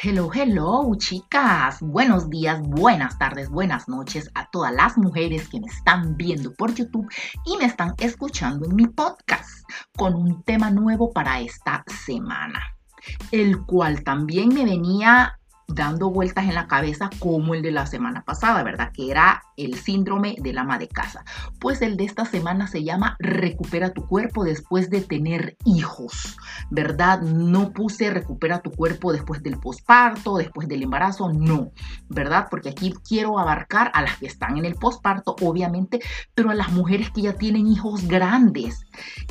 Hello, hello, chicas. Buenos días, buenas tardes, buenas noches a todas las mujeres que me están viendo por YouTube y me están escuchando en mi podcast con un tema nuevo para esta semana, el cual también me venía dando vueltas en la cabeza como el de la semana pasada, ¿verdad? Que era el síndrome del ama de casa. Pues el de esta semana se llama Recupera tu cuerpo después de tener hijos, ¿verdad? No puse recupera tu cuerpo después del posparto, después del embarazo, no, ¿verdad? Porque aquí quiero abarcar a las que están en el posparto, obviamente, pero a las mujeres que ya tienen hijos grandes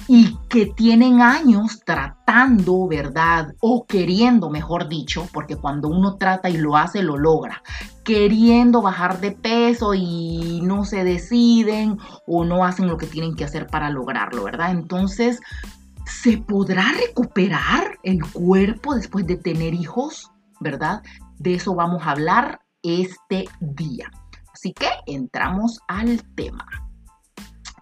y que tienen años tratando, ¿verdad? O queriendo, mejor dicho, porque cuando uno trata y lo hace, lo logra queriendo bajar de peso y no se deciden o no hacen lo que tienen que hacer para lograrlo, ¿verdad? Entonces, ¿se podrá recuperar el cuerpo después de tener hijos? ¿Verdad? De eso vamos a hablar este día. Así que entramos al tema.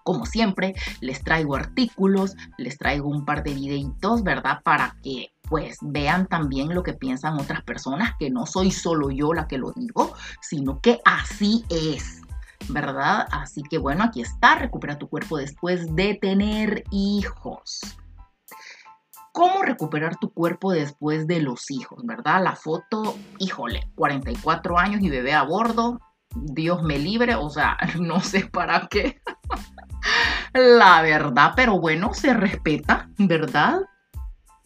Como siempre, les traigo artículos, les traigo un par de videitos, ¿verdad? Para que pues vean también lo que piensan otras personas, que no soy solo yo la que lo digo, sino que así es. ¿Verdad? Así que bueno, aquí está, recupera tu cuerpo después de tener hijos. ¿Cómo recuperar tu cuerpo después de los hijos? ¿Verdad? La foto, híjole, 44 años y bebé a bordo, Dios me libre, o sea, no sé para qué. La verdad, pero bueno, se respeta, ¿verdad?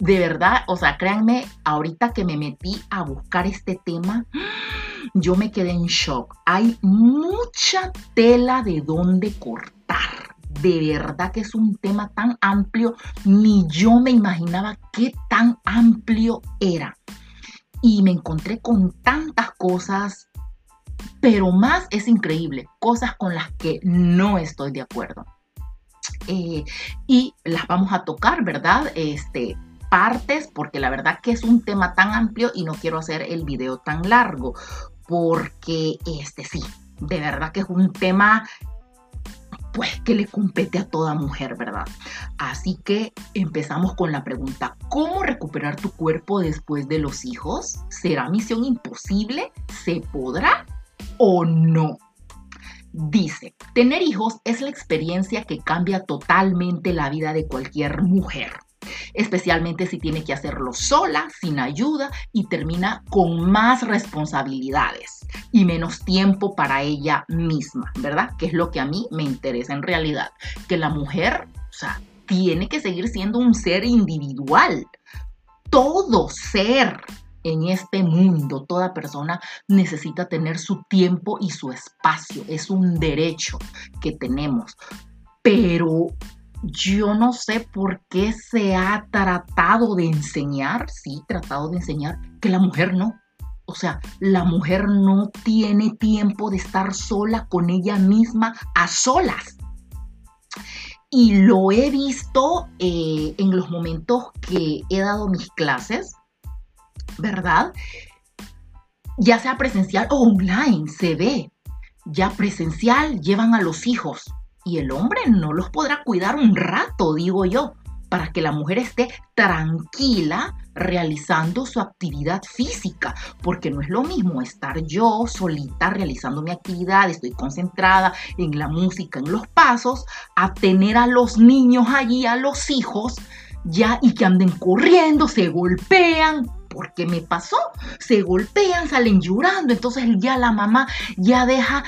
de verdad, o sea, créanme, ahorita que me metí a buscar este tema, yo me quedé en shock. Hay mucha tela de dónde cortar. De verdad que es un tema tan amplio, ni yo me imaginaba qué tan amplio era. Y me encontré con tantas cosas, pero más es increíble, cosas con las que no estoy de acuerdo. Eh, y las vamos a tocar, ¿verdad? Este, partes porque la verdad que es un tema tan amplio y no quiero hacer el video tan largo porque este sí, de verdad que es un tema pues que le compete a toda mujer, ¿verdad? Así que empezamos con la pregunta, ¿cómo recuperar tu cuerpo después de los hijos? ¿Será misión imposible? ¿Se podrá o no? Dice, tener hijos es la experiencia que cambia totalmente la vida de cualquier mujer especialmente si tiene que hacerlo sola, sin ayuda y termina con más responsabilidades y menos tiempo para ella misma, ¿verdad? Que es lo que a mí me interesa en realidad, que la mujer, o sea, tiene que seguir siendo un ser individual. Todo ser en este mundo, toda persona necesita tener su tiempo y su espacio. Es un derecho que tenemos. Pero yo no sé por qué se ha tratado de enseñar, sí, tratado de enseñar, que la mujer no. O sea, la mujer no tiene tiempo de estar sola con ella misma a solas. Y lo he visto eh, en los momentos que he dado mis clases, ¿verdad? Ya sea presencial o online, se ve. Ya presencial llevan a los hijos y el hombre no los podrá cuidar un rato, digo yo, para que la mujer esté tranquila realizando su actividad física, porque no es lo mismo estar yo solita realizando mi actividad, estoy concentrada en la música, en los pasos, a tener a los niños allí, a los hijos, ya y que anden corriendo, se golpean, porque me pasó, se golpean, salen llorando, entonces ya la mamá ya deja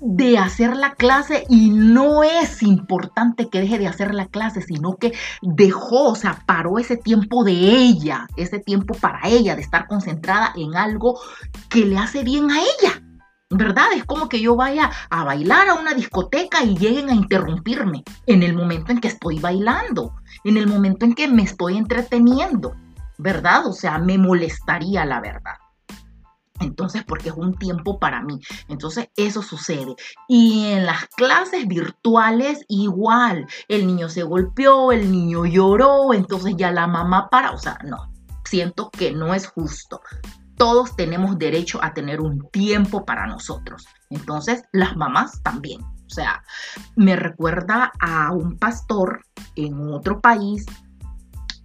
de hacer la clase y no es importante que deje de hacer la clase, sino que dejó, o sea, paró ese tiempo de ella, ese tiempo para ella, de estar concentrada en algo que le hace bien a ella. ¿Verdad? Es como que yo vaya a bailar a una discoteca y lleguen a interrumpirme en el momento en que estoy bailando, en el momento en que me estoy entreteniendo. ¿Verdad? O sea, me molestaría la verdad. Entonces, porque es un tiempo para mí. Entonces, eso sucede. Y en las clases virtuales, igual. El niño se golpeó, el niño lloró, entonces ya la mamá para. O sea, no. Siento que no es justo. Todos tenemos derecho a tener un tiempo para nosotros. Entonces, las mamás también. O sea, me recuerda a un pastor en otro país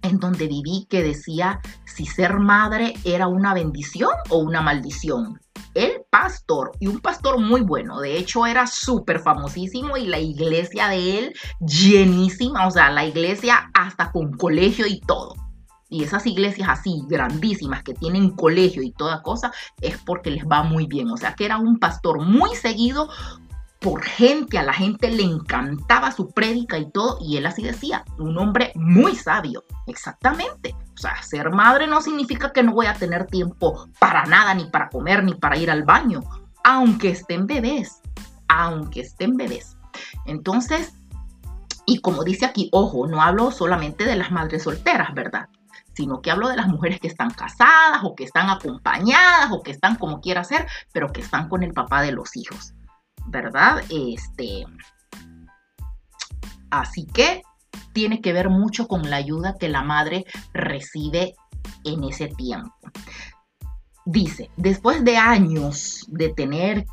en donde viví que decía, si ser madre era una bendición o una maldición. El pastor, y un pastor muy bueno, de hecho era súper famosísimo y la iglesia de él llenísima, o sea, la iglesia hasta con colegio y todo. Y esas iglesias así, grandísimas, que tienen colegio y toda cosa, es porque les va muy bien. O sea, que era un pastor muy seguido por gente, a la gente le encantaba su prédica y todo, y él así decía, un hombre muy sabio, exactamente. O sea, ser madre no significa que no voy a tener tiempo para nada, ni para comer, ni para ir al baño, aunque estén bebés, aunque estén bebés. Entonces, y como dice aquí, ojo, no hablo solamente de las madres solteras, ¿verdad? sino que hablo de las mujeres que están casadas o que están acompañadas o que están como quiera ser, pero que están con el papá de los hijos, ¿verdad? Este, así que tiene que ver mucho con la ayuda que la madre recibe en ese tiempo. Dice, después de años de tener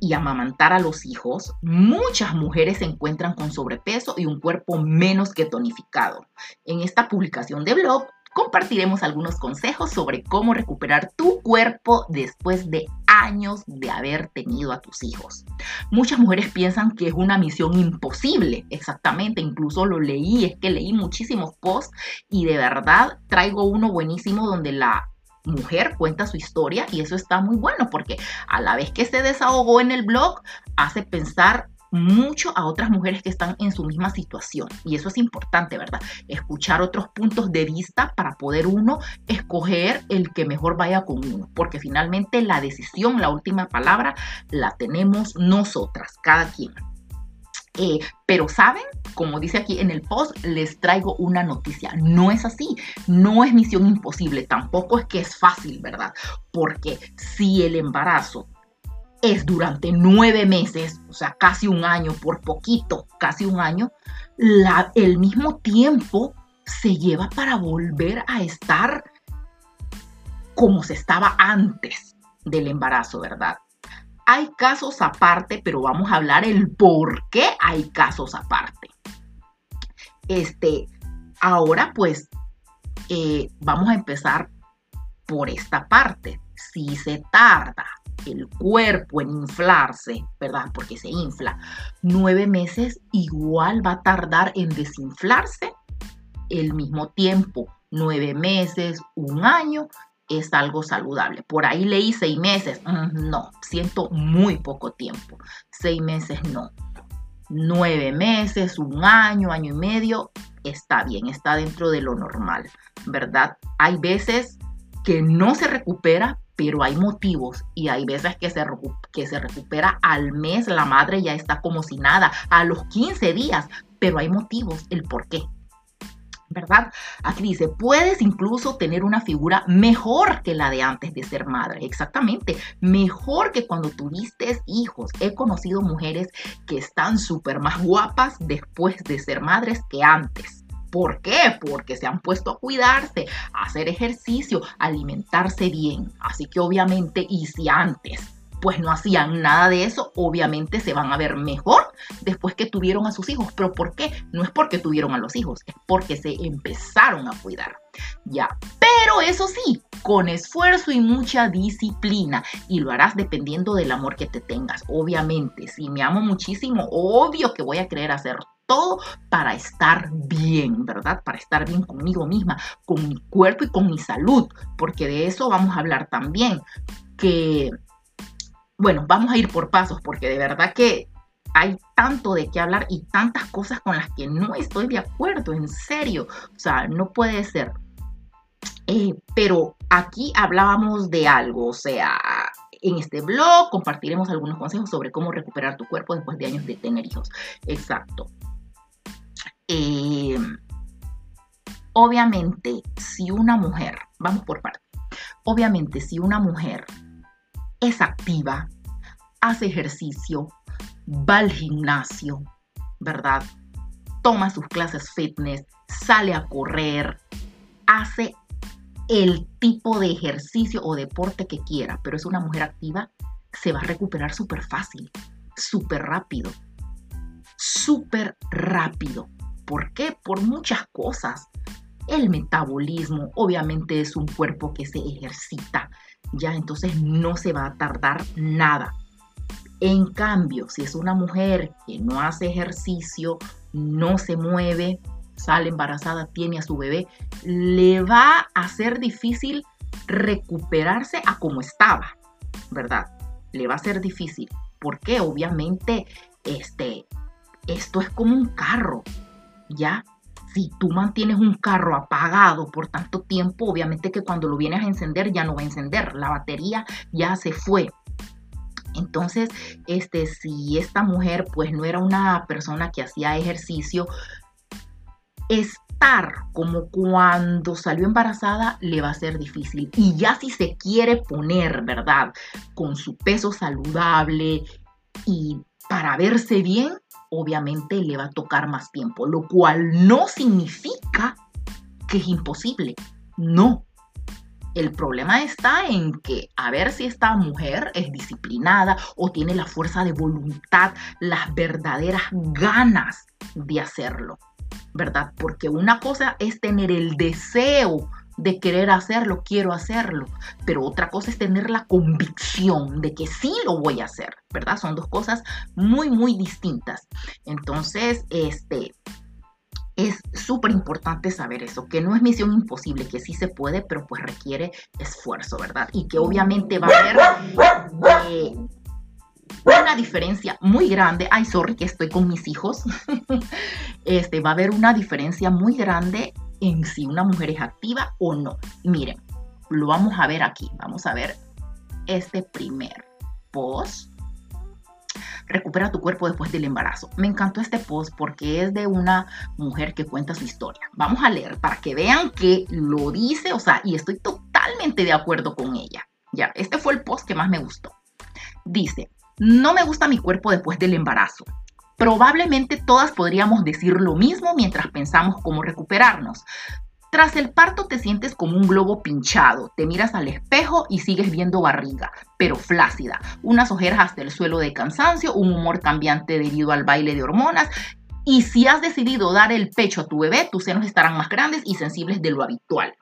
y amamantar a los hijos, muchas mujeres se encuentran con sobrepeso y un cuerpo menos que tonificado. En esta publicación de blog compartiremos algunos consejos sobre cómo recuperar tu cuerpo después de años de haber tenido a tus hijos. Muchas mujeres piensan que es una misión imposible, exactamente, incluso lo leí, es que leí muchísimos posts y de verdad traigo uno buenísimo donde la mujer cuenta su historia y eso está muy bueno porque a la vez que se desahogó en el blog hace pensar mucho a otras mujeres que están en su misma situación. Y eso es importante, ¿verdad? Escuchar otros puntos de vista para poder uno escoger el que mejor vaya con uno. Porque finalmente la decisión, la última palabra, la tenemos nosotras, cada quien. Eh, pero saben, como dice aquí en el post, les traigo una noticia. No es así, no es misión imposible, tampoco es que es fácil, ¿verdad? Porque si el embarazo es durante nueve meses, o sea, casi un año, por poquito, casi un año, el mismo tiempo se lleva para volver a estar como se estaba antes del embarazo, ¿verdad? Hay casos aparte, pero vamos a hablar el por qué hay casos aparte. Este, ahora pues eh, vamos a empezar por esta parte. Si se tarda el cuerpo en inflarse, ¿verdad? Porque se infla. Nueve meses igual va a tardar en desinflarse el mismo tiempo. Nueve meses, un año, es algo saludable. Por ahí leí seis meses. Mm, no, siento muy poco tiempo. Seis meses no. Nueve meses, un año, año y medio, está bien, está dentro de lo normal, ¿verdad? Hay veces que no se recupera, pero hay motivos y hay veces que se, que se recupera al mes, la madre ya está como si nada, a los 15 días, pero hay motivos, el por qué. ¿verdad? Aquí dice, puedes incluso tener una figura mejor que la de antes de ser madre. Exactamente, mejor que cuando tuviste hijos. He conocido mujeres que están súper más guapas después de ser madres que antes. ¿Por qué? Porque se han puesto a cuidarse, a hacer ejercicio, a alimentarse bien. Así que obviamente, y si antes pues no hacían nada de eso, obviamente se van a ver mejor después que tuvieron a sus hijos. ¿Pero por qué? No es porque tuvieron a los hijos, es porque se empezaron a cuidar. Ya, pero eso sí, con esfuerzo y mucha disciplina y lo harás dependiendo del amor que te tengas. Obviamente, si me amo muchísimo, obvio que voy a querer hacer todo para estar bien, ¿verdad? Para estar bien conmigo misma, con mi cuerpo y con mi salud, porque de eso vamos a hablar también, que, bueno, vamos a ir por pasos, porque de verdad que hay tanto de qué hablar y tantas cosas con las que no estoy de acuerdo, en serio, o sea, no puede ser. Eh, pero aquí hablábamos de algo, o sea, en este blog compartiremos algunos consejos sobre cómo recuperar tu cuerpo después de años de tener hijos. Exacto. Eh, obviamente, si una mujer, vamos por parte, obviamente si una mujer es activa, hace ejercicio, va al gimnasio, ¿verdad? Toma sus clases fitness, sale a correr, hace el tipo de ejercicio o deporte que quiera, pero es una mujer activa, se va a recuperar súper fácil, súper rápido, súper rápido. ¿Por qué? Por muchas cosas. el metabolismo, obviamente es un cuerpo que se ejercita, ya entonces no se va a tardar nada. En cambio, si es una mujer que no hace ejercicio, no se mueve, sale embarazada, tiene a su bebé, le va a ser difícil recuperarse a como estaba, ¿verdad? Le va a ser difícil, porque obviamente este, esto es como un carro, ¿ya? Si tú mantienes un carro apagado por tanto tiempo, obviamente que cuando lo vienes a encender ya no va a encender, la batería ya se fue. Entonces, este, si esta mujer pues no era una persona que hacía ejercicio, estar como cuando salió embarazada le va a ser difícil. Y ya si se quiere poner, ¿verdad? Con su peso saludable y para verse bien, obviamente le va a tocar más tiempo, lo cual no significa que es imposible. No. El problema está en que a ver si esta mujer es disciplinada o tiene la fuerza de voluntad, las verdaderas ganas de hacerlo, ¿verdad? Porque una cosa es tener el deseo de querer hacerlo, quiero hacerlo, pero otra cosa es tener la convicción de que sí lo voy a hacer, ¿verdad? Son dos cosas muy, muy distintas. Entonces, este, es súper importante saber eso, que no es misión imposible, que sí se puede, pero pues requiere esfuerzo, ¿verdad? Y que obviamente va a haber eh, una diferencia muy grande. Ay, sorry que estoy con mis hijos. este, va a haber una diferencia muy grande en si una mujer es activa o no. Miren, lo vamos a ver aquí. Vamos a ver este primer post. Recupera tu cuerpo después del embarazo. Me encantó este post porque es de una mujer que cuenta su historia. Vamos a leer para que vean que lo dice, o sea, y estoy totalmente de acuerdo con ella. Ya, este fue el post que más me gustó. Dice, no me gusta mi cuerpo después del embarazo. Probablemente todas podríamos decir lo mismo mientras pensamos cómo recuperarnos. Tras el parto te sientes como un globo pinchado, te miras al espejo y sigues viendo barriga, pero flácida, unas ojeras hasta el suelo de cansancio, un humor cambiante debido al baile de hormonas y si has decidido dar el pecho a tu bebé, tus senos estarán más grandes y sensibles de lo habitual.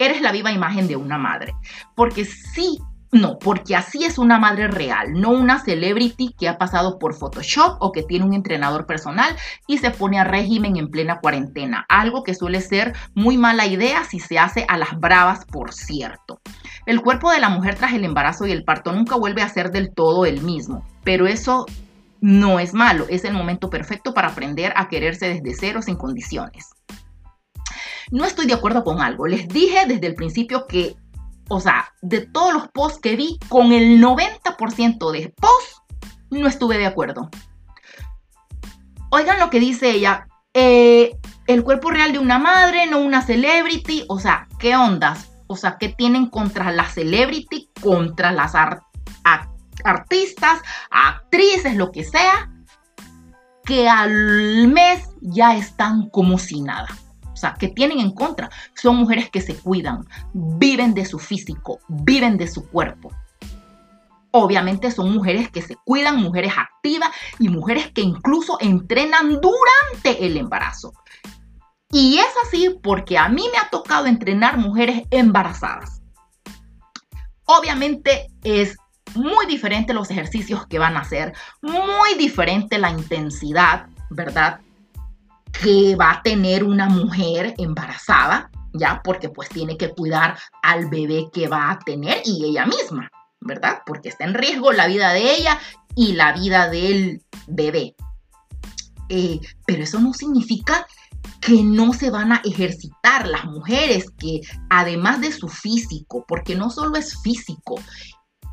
Eres la viva imagen de una madre, porque sí no, porque así es una madre real, no una celebrity que ha pasado por Photoshop o que tiene un entrenador personal y se pone a régimen en plena cuarentena, algo que suele ser muy mala idea si se hace a las bravas, por cierto. El cuerpo de la mujer tras el embarazo y el parto nunca vuelve a ser del todo el mismo, pero eso no es malo, es el momento perfecto para aprender a quererse desde cero sin condiciones. No estoy de acuerdo con algo. Les dije desde el principio que o sea, de todos los posts que vi, con el 90% de posts no estuve de acuerdo. Oigan lo que dice ella, eh, el cuerpo real de una madre, no una celebrity, o sea, ¿qué ondas? O sea, ¿qué tienen contra la celebrity, contra las artistas, actrices, lo que sea? Que al mes ya están como si nada sea, que tienen en contra. Son mujeres que se cuidan, viven de su físico, viven de su cuerpo. Obviamente son mujeres que se cuidan, mujeres activas y mujeres que incluso entrenan durante el embarazo. Y es así porque a mí me ha tocado entrenar mujeres embarazadas. Obviamente es muy diferente los ejercicios que van a hacer, muy diferente la intensidad, ¿verdad? Que va a tener una mujer embarazada, ya, porque pues tiene que cuidar al bebé que va a tener y ella misma, ¿verdad? Porque está en riesgo la vida de ella y la vida del bebé. Eh, pero eso no significa que no se van a ejercitar las mujeres que además de su físico, porque no solo es físico,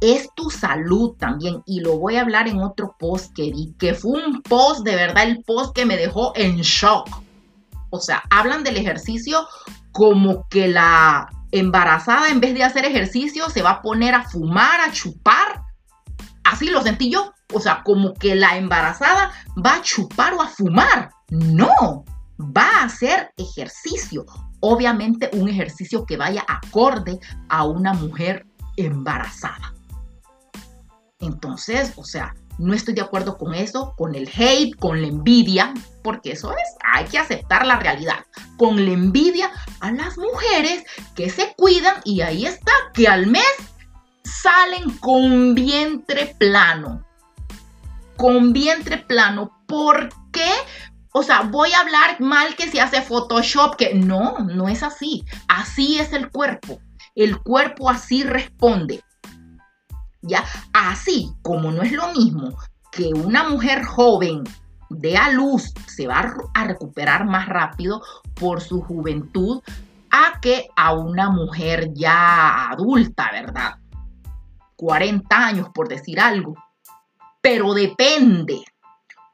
es tu salud también. Y lo voy a hablar en otro post que vi, que fue un post, de verdad, el post que me dejó en shock. O sea, hablan del ejercicio como que la embarazada en vez de hacer ejercicio se va a poner a fumar, a chupar. Así lo sentí yo. O sea, como que la embarazada va a chupar o a fumar. No, va a hacer ejercicio. Obviamente un ejercicio que vaya acorde a una mujer embarazada. Entonces, o sea, No estoy de acuerdo con eso, con el hate, con la envidia, porque eso es, hay que aceptar la realidad. Con la envidia a las mujeres que se cuidan y ahí está, que al mes salen con vientre plano. Con vientre plano. ¿Por qué? O sea, voy a hablar mal que se hace Photoshop, que no, no es así. Así es el cuerpo. El cuerpo así responde. Ya, así como no es lo mismo que una mujer joven de a luz se va a recuperar más rápido por su juventud a que a una mujer ya adulta, ¿verdad? 40 años, por decir algo. Pero depende,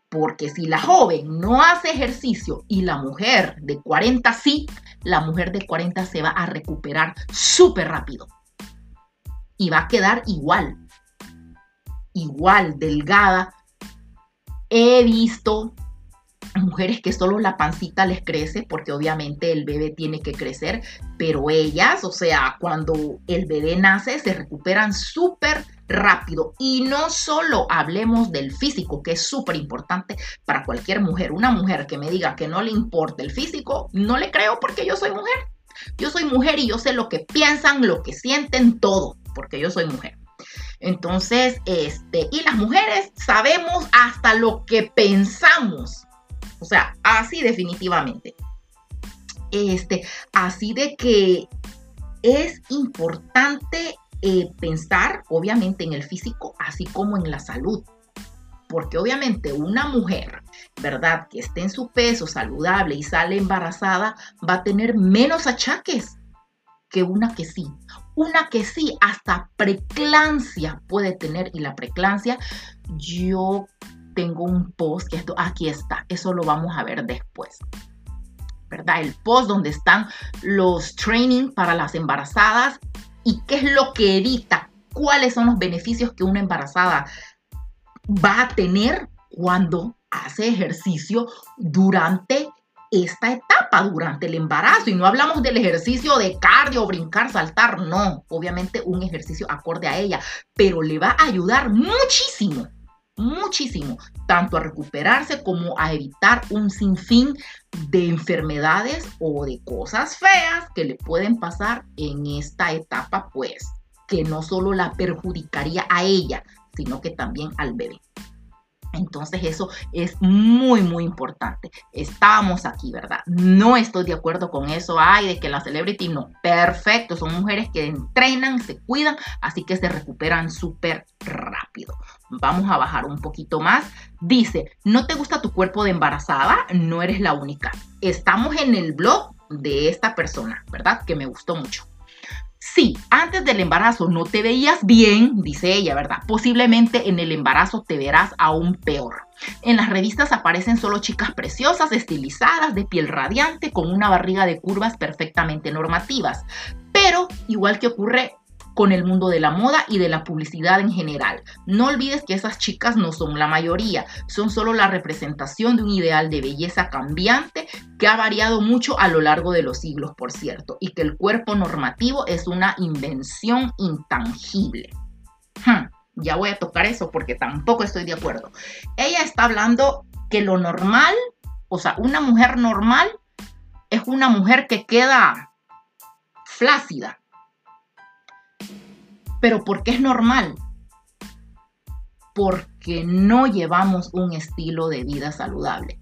porque si la joven no hace ejercicio y la mujer de 40 sí, la mujer de 40 se va a recuperar súper rápido. Y va a quedar igual, igual, delgada. He visto mujeres que solo la pancita les crece porque obviamente el bebé tiene que crecer, pero ellas, o sea, cuando el bebé nace se recuperan súper rápido. Y no solo hablemos del físico, que es súper importante para cualquier mujer. Una mujer que me diga que no le importa el físico, no le creo porque yo soy mujer. Yo soy mujer y yo sé lo que piensan, lo que sienten, todo, porque yo soy mujer. Entonces, este, y las mujeres sabemos hasta lo que pensamos. O sea, así definitivamente. Este, así de que es importante eh, pensar, obviamente, en el físico, así como en la salud. Porque obviamente una mujer, ¿verdad? Que esté en su peso saludable y sale embarazada, va a tener menos achaques que una que sí. Una que sí, hasta preclancia puede tener. Y la preclancia, yo tengo un post que esto aquí está, eso lo vamos a ver después. ¿Verdad? El post donde están los training para las embarazadas y qué es lo que evita, cuáles son los beneficios que una embarazada va a tener cuando hace ejercicio durante esta etapa, durante el embarazo. Y no hablamos del ejercicio de cardio, brincar, saltar, no, obviamente un ejercicio acorde a ella, pero le va a ayudar muchísimo muchísimo, tanto a recuperarse como a evitar un sinfín de enfermedades o de cosas feas que le pueden pasar en esta etapa, pues, que no solo la perjudicaría a ella, sino que también al bebé. Entonces eso es muy, muy importante. Estábamos aquí, ¿verdad? No estoy de acuerdo con eso. Ay, de que la celebrity no. Perfecto, son mujeres que entrenan, se cuidan, así que se recuperan súper rápido. Vamos a bajar un poquito más. Dice, ¿no te gusta tu cuerpo de embarazada? No eres la única. Estamos en el blog de esta persona, ¿verdad? Que me gustó mucho. Sí, antes del embarazo no te veías bien, dice ella, ¿verdad? Posiblemente en el embarazo te verás aún peor. En las revistas aparecen solo chicas preciosas, estilizadas, de piel radiante, con una barriga de curvas perfectamente normativas. Pero, igual que ocurre con el mundo de la moda y de la publicidad en general. No olvides que esas chicas no son la mayoría, son solo la representación de un ideal de belleza cambiante que ha variado mucho a lo largo de los siglos, por cierto, y que el cuerpo normativo es una invención intangible. Hmm, ya voy a tocar eso porque tampoco estoy de acuerdo. Ella está hablando que lo normal, o sea, una mujer normal es una mujer que queda flácida, pero ¿por qué es normal? Porque no llevamos un estilo de vida saludable.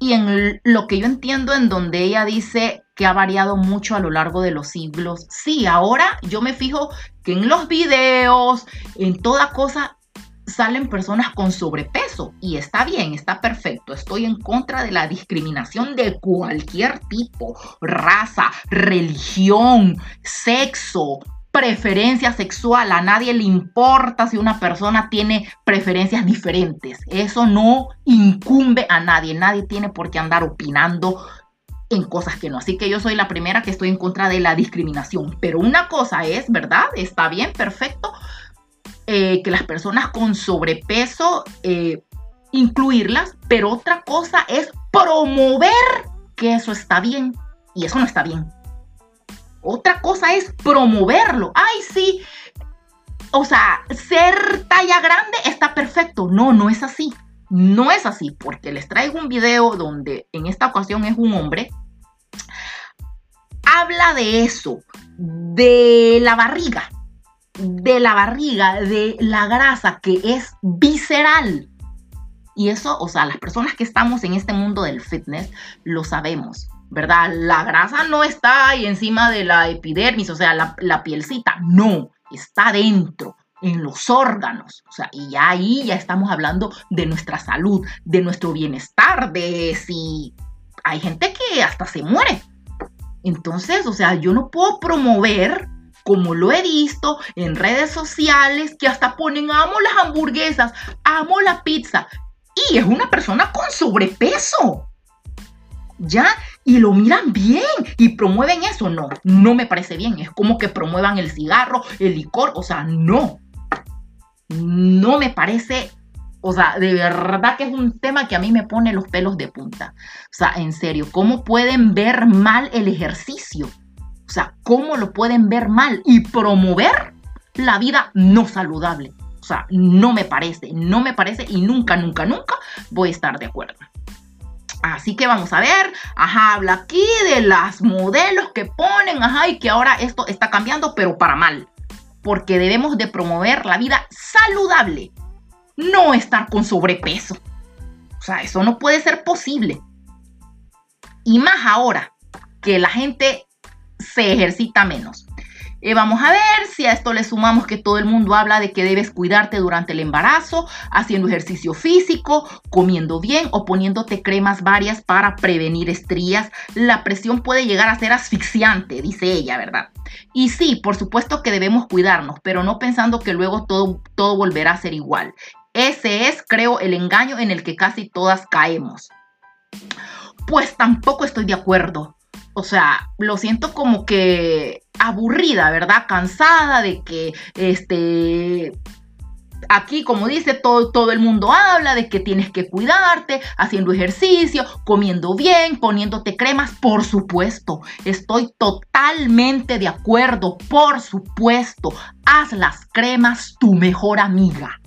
Y en lo que yo entiendo en donde ella dice que ha variado mucho a lo largo de los siglos, sí, ahora yo me fijo que en los videos, en toda cosa, salen personas con sobrepeso y está bien, está perfecto. Estoy en contra de la discriminación de cualquier tipo, raza, religión, sexo, preferencia sexual. A nadie le importa si una persona tiene preferencias diferentes. Eso no incumbe a nadie. Nadie tiene por qué andar opinando en cosas que no. Así que yo soy la primera que estoy en contra de la discriminación. Pero una cosa es, ¿verdad? Está bien, perfecto. Eh, que las personas con sobrepeso, eh, incluirlas, pero otra cosa es promover que eso está bien y eso no está bien. Otra cosa es promoverlo. Ay, sí, o sea, ser talla grande está perfecto. No, no es así. No es así, porque les traigo un video donde en esta ocasión es un hombre. Habla de eso, de la barriga, de la barriga, de la grasa que es visceral. Y eso, o sea, las personas que estamos en este mundo del fitness lo sabemos, ¿verdad? La grasa no está ahí encima de la epidermis, o sea, la, la pielcita, no, está dentro en los órganos. O sea, y ya ahí ya estamos hablando de nuestra salud, de nuestro bienestar, de si hay gente que hasta se muere. Entonces, o sea, yo no puedo promover, como lo he visto en redes sociales, que hasta ponen amo las hamburguesas, amo la pizza. Y es una persona con sobrepeso. ¿Ya? Y lo miran bien y promueven eso. No, no me parece bien. Es como que promuevan el cigarro, el licor. O sea, no no me parece, o sea, de verdad que es un tema que a mí me pone los pelos de punta. O sea, en serio, ¿cómo pueden ver mal el ejercicio? O sea, ¿cómo lo pueden ver mal y promover la vida no saludable? O sea, no me parece, no me parece y nunca, nunca, nunca voy a estar de acuerdo. Así que vamos a ver, ajá, habla aquí de las modelos que ponen, ajá, y que ahora esto está cambiando, pero para mal porque debemos de promover la vida saludable, no estar con sobrepeso. O sea, eso no puede ser posible. Y más ahora que la gente se ejercita menos. Eh, vamos a ver si a esto le sumamos que todo el mundo habla de que debes cuidarte durante el embarazo, haciendo ejercicio físico, comiendo bien o poniéndote cremas varias para prevenir estrías. La presión puede llegar a ser asfixiante, dice ella, ¿verdad? Y sí, por supuesto que debemos cuidarnos, pero no pensando que luego todo, todo volverá a ser igual. Ese es, creo, el engaño en el que casi todas caemos. Pues tampoco estoy de acuerdo. O sea, lo siento como que aburrida, ¿verdad? Cansada de que este aquí, como dice, todo, todo, el mundo habla de que tienes que cuidarte, haciendo ejercicio, comiendo bien, poniéndote cremas. Por supuesto, estoy totalmente de acuerdo. Por supuesto, haz las cremas tu mejor amiga.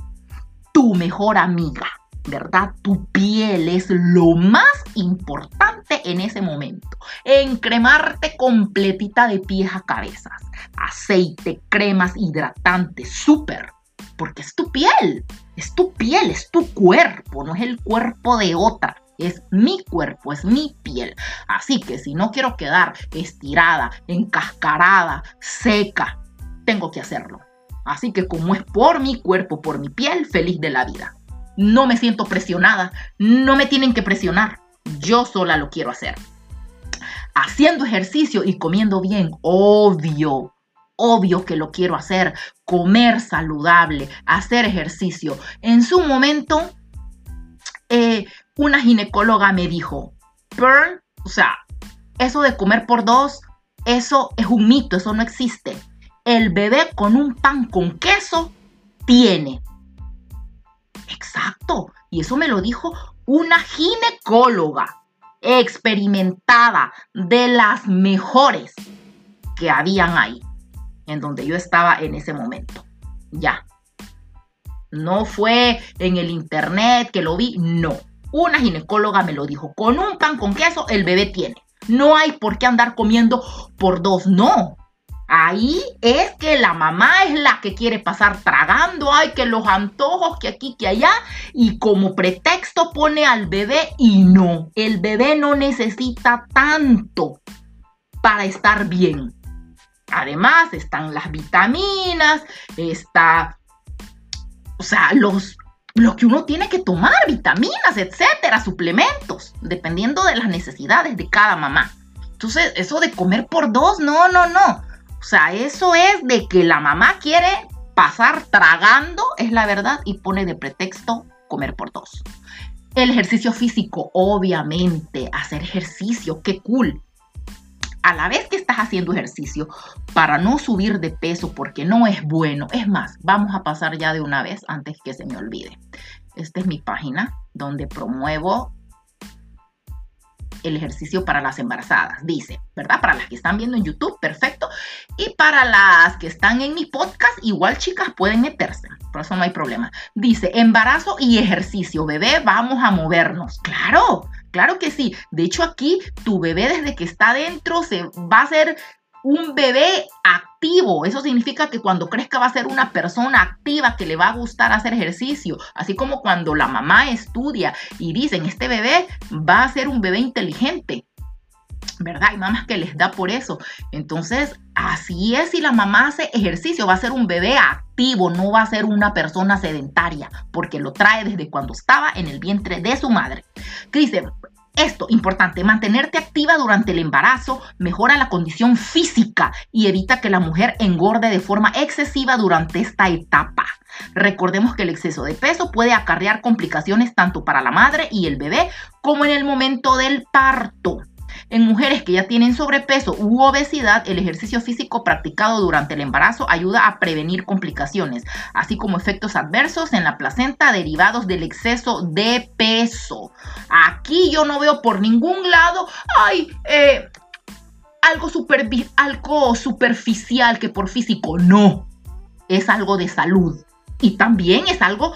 Tu mejor amiga. ¿Verdad? Tu piel es lo más importante en ese momento. Encremarte completita de pies a cabezas. Aceite, cremas hidratantes, súper. Porque es tu piel, es tu piel, es tu cuerpo, no es el cuerpo de otra. Es mi cuerpo, es mi piel. Así que si no quiero quedar estirada, encascarada, seca, tengo que hacerlo. Así que como es por mi cuerpo, por mi piel, feliz de la vida no me siento presionada, no me tienen que presionar, yo sola lo quiero hacer. Haciendo ejercicio y comiendo bien, obvio, obvio que lo quiero hacer, comer saludable, hacer ejercicio. En su momento, eh, una ginecóloga me dijo, Pearl, o sea, eso de comer por dos, eso es un mito, eso no existe. El bebé con un pan con queso tiene Exacto. Y eso me lo dijo una ginecóloga experimentada de las mejores que habían ahí, en donde yo estaba en ese momento. Ya. No fue en el internet que lo vi, no. Una ginecóloga me lo dijo. Con un pan con queso el bebé tiene. No hay por qué andar comiendo por dos, no. Ahí es que la mamá es la que quiere pasar tragando, hay que los antojos, que aquí, que allá, y como pretexto pone al bebé y no, el bebé no necesita tanto para estar bien. Además están las vitaminas, está, o sea, los, lo que uno tiene que tomar, vitaminas, etcétera, suplementos, dependiendo de las necesidades de cada mamá. Entonces, eso de comer por dos, no, no, no. O sea, eso es de que la mamá quiere pasar tragando, es la verdad, y pone de pretexto comer por dos. El ejercicio físico, obviamente, hacer ejercicio, qué cool. A la vez que estás haciendo ejercicio, para no subir de peso, porque no es bueno, es más, vamos a pasar ya de una vez antes que se me olvide. Esta es mi página donde promuevo el ejercicio para las embarazadas. Dice, ¿verdad? Para las que están viendo en YouTube, perfecto. Y para las que están en mi podcast, igual chicas pueden meterse. Por eso no hay problema. Dice, embarazo y ejercicio. Bebé, vamos a movernos. Claro, claro que sí. De hecho, aquí tu bebé desde que está dentro se va a hacer un bebé activo. Eso significa que cuando crezca va a ser una persona activa que le va a gustar hacer ejercicio. Así como cuando la mamá estudia y dicen, este bebé va a ser un bebé inteligente. ¿Verdad? Hay mamás que les da por eso. Entonces, así es si la mamá hace ejercicio, va a ser un bebé activo, no va a ser una persona sedentaria, porque lo trae desde cuando estaba en el vientre de su madre. Dice, esto, importante, mantenerte activa durante el embarazo mejora la condición física y evita que la mujer engorde de forma excesiva durante esta etapa. Recordemos que el exceso de peso puede acarrear complicaciones tanto para la madre y el bebé como en el momento del parto. En mujeres que ya tienen sobrepeso u obesidad, el ejercicio físico practicado durante el embarazo ayuda a prevenir complicaciones, así como efectos adversos en la placenta derivados del exceso de peso. Aquí yo no veo por ningún lado, ay, eh, algo, super, algo superficial que por físico. No, es algo de salud. Y también es algo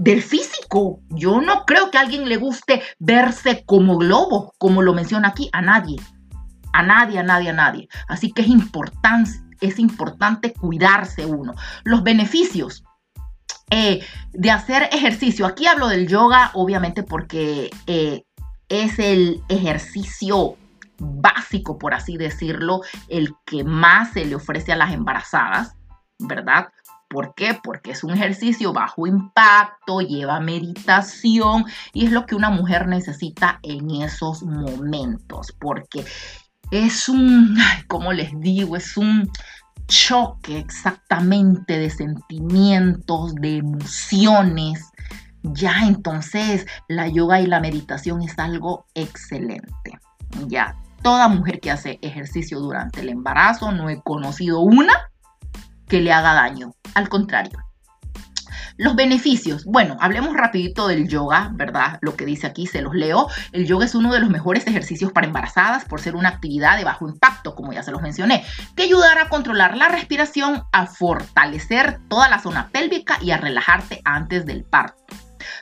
del físico. Yo no creo que a alguien le guste verse como globo, como lo menciona aquí, a nadie. A nadie, a nadie, a nadie. Así que es importante, es importante cuidarse uno. Los beneficios eh, de hacer ejercicio. Aquí hablo del yoga, obviamente, porque eh, es el ejercicio básico, por así decirlo, el que más se le ofrece a las embarazadas, ¿verdad? ¿Por qué? Porque es un ejercicio bajo impacto, lleva meditación y es lo que una mujer necesita en esos momentos, porque es un, como les digo, es un choque exactamente de sentimientos, de emociones. Ya entonces la yoga y la meditación es algo excelente. Ya, toda mujer que hace ejercicio durante el embarazo, no he conocido una que le haga daño. Al contrario. Los beneficios. Bueno, hablemos rapidito del yoga, ¿verdad? Lo que dice aquí, se los leo. El yoga es uno de los mejores ejercicios para embarazadas por ser una actividad de bajo impacto, como ya se los mencioné, que ayudará a controlar la respiración, a fortalecer toda la zona pélvica y a relajarte antes del parto.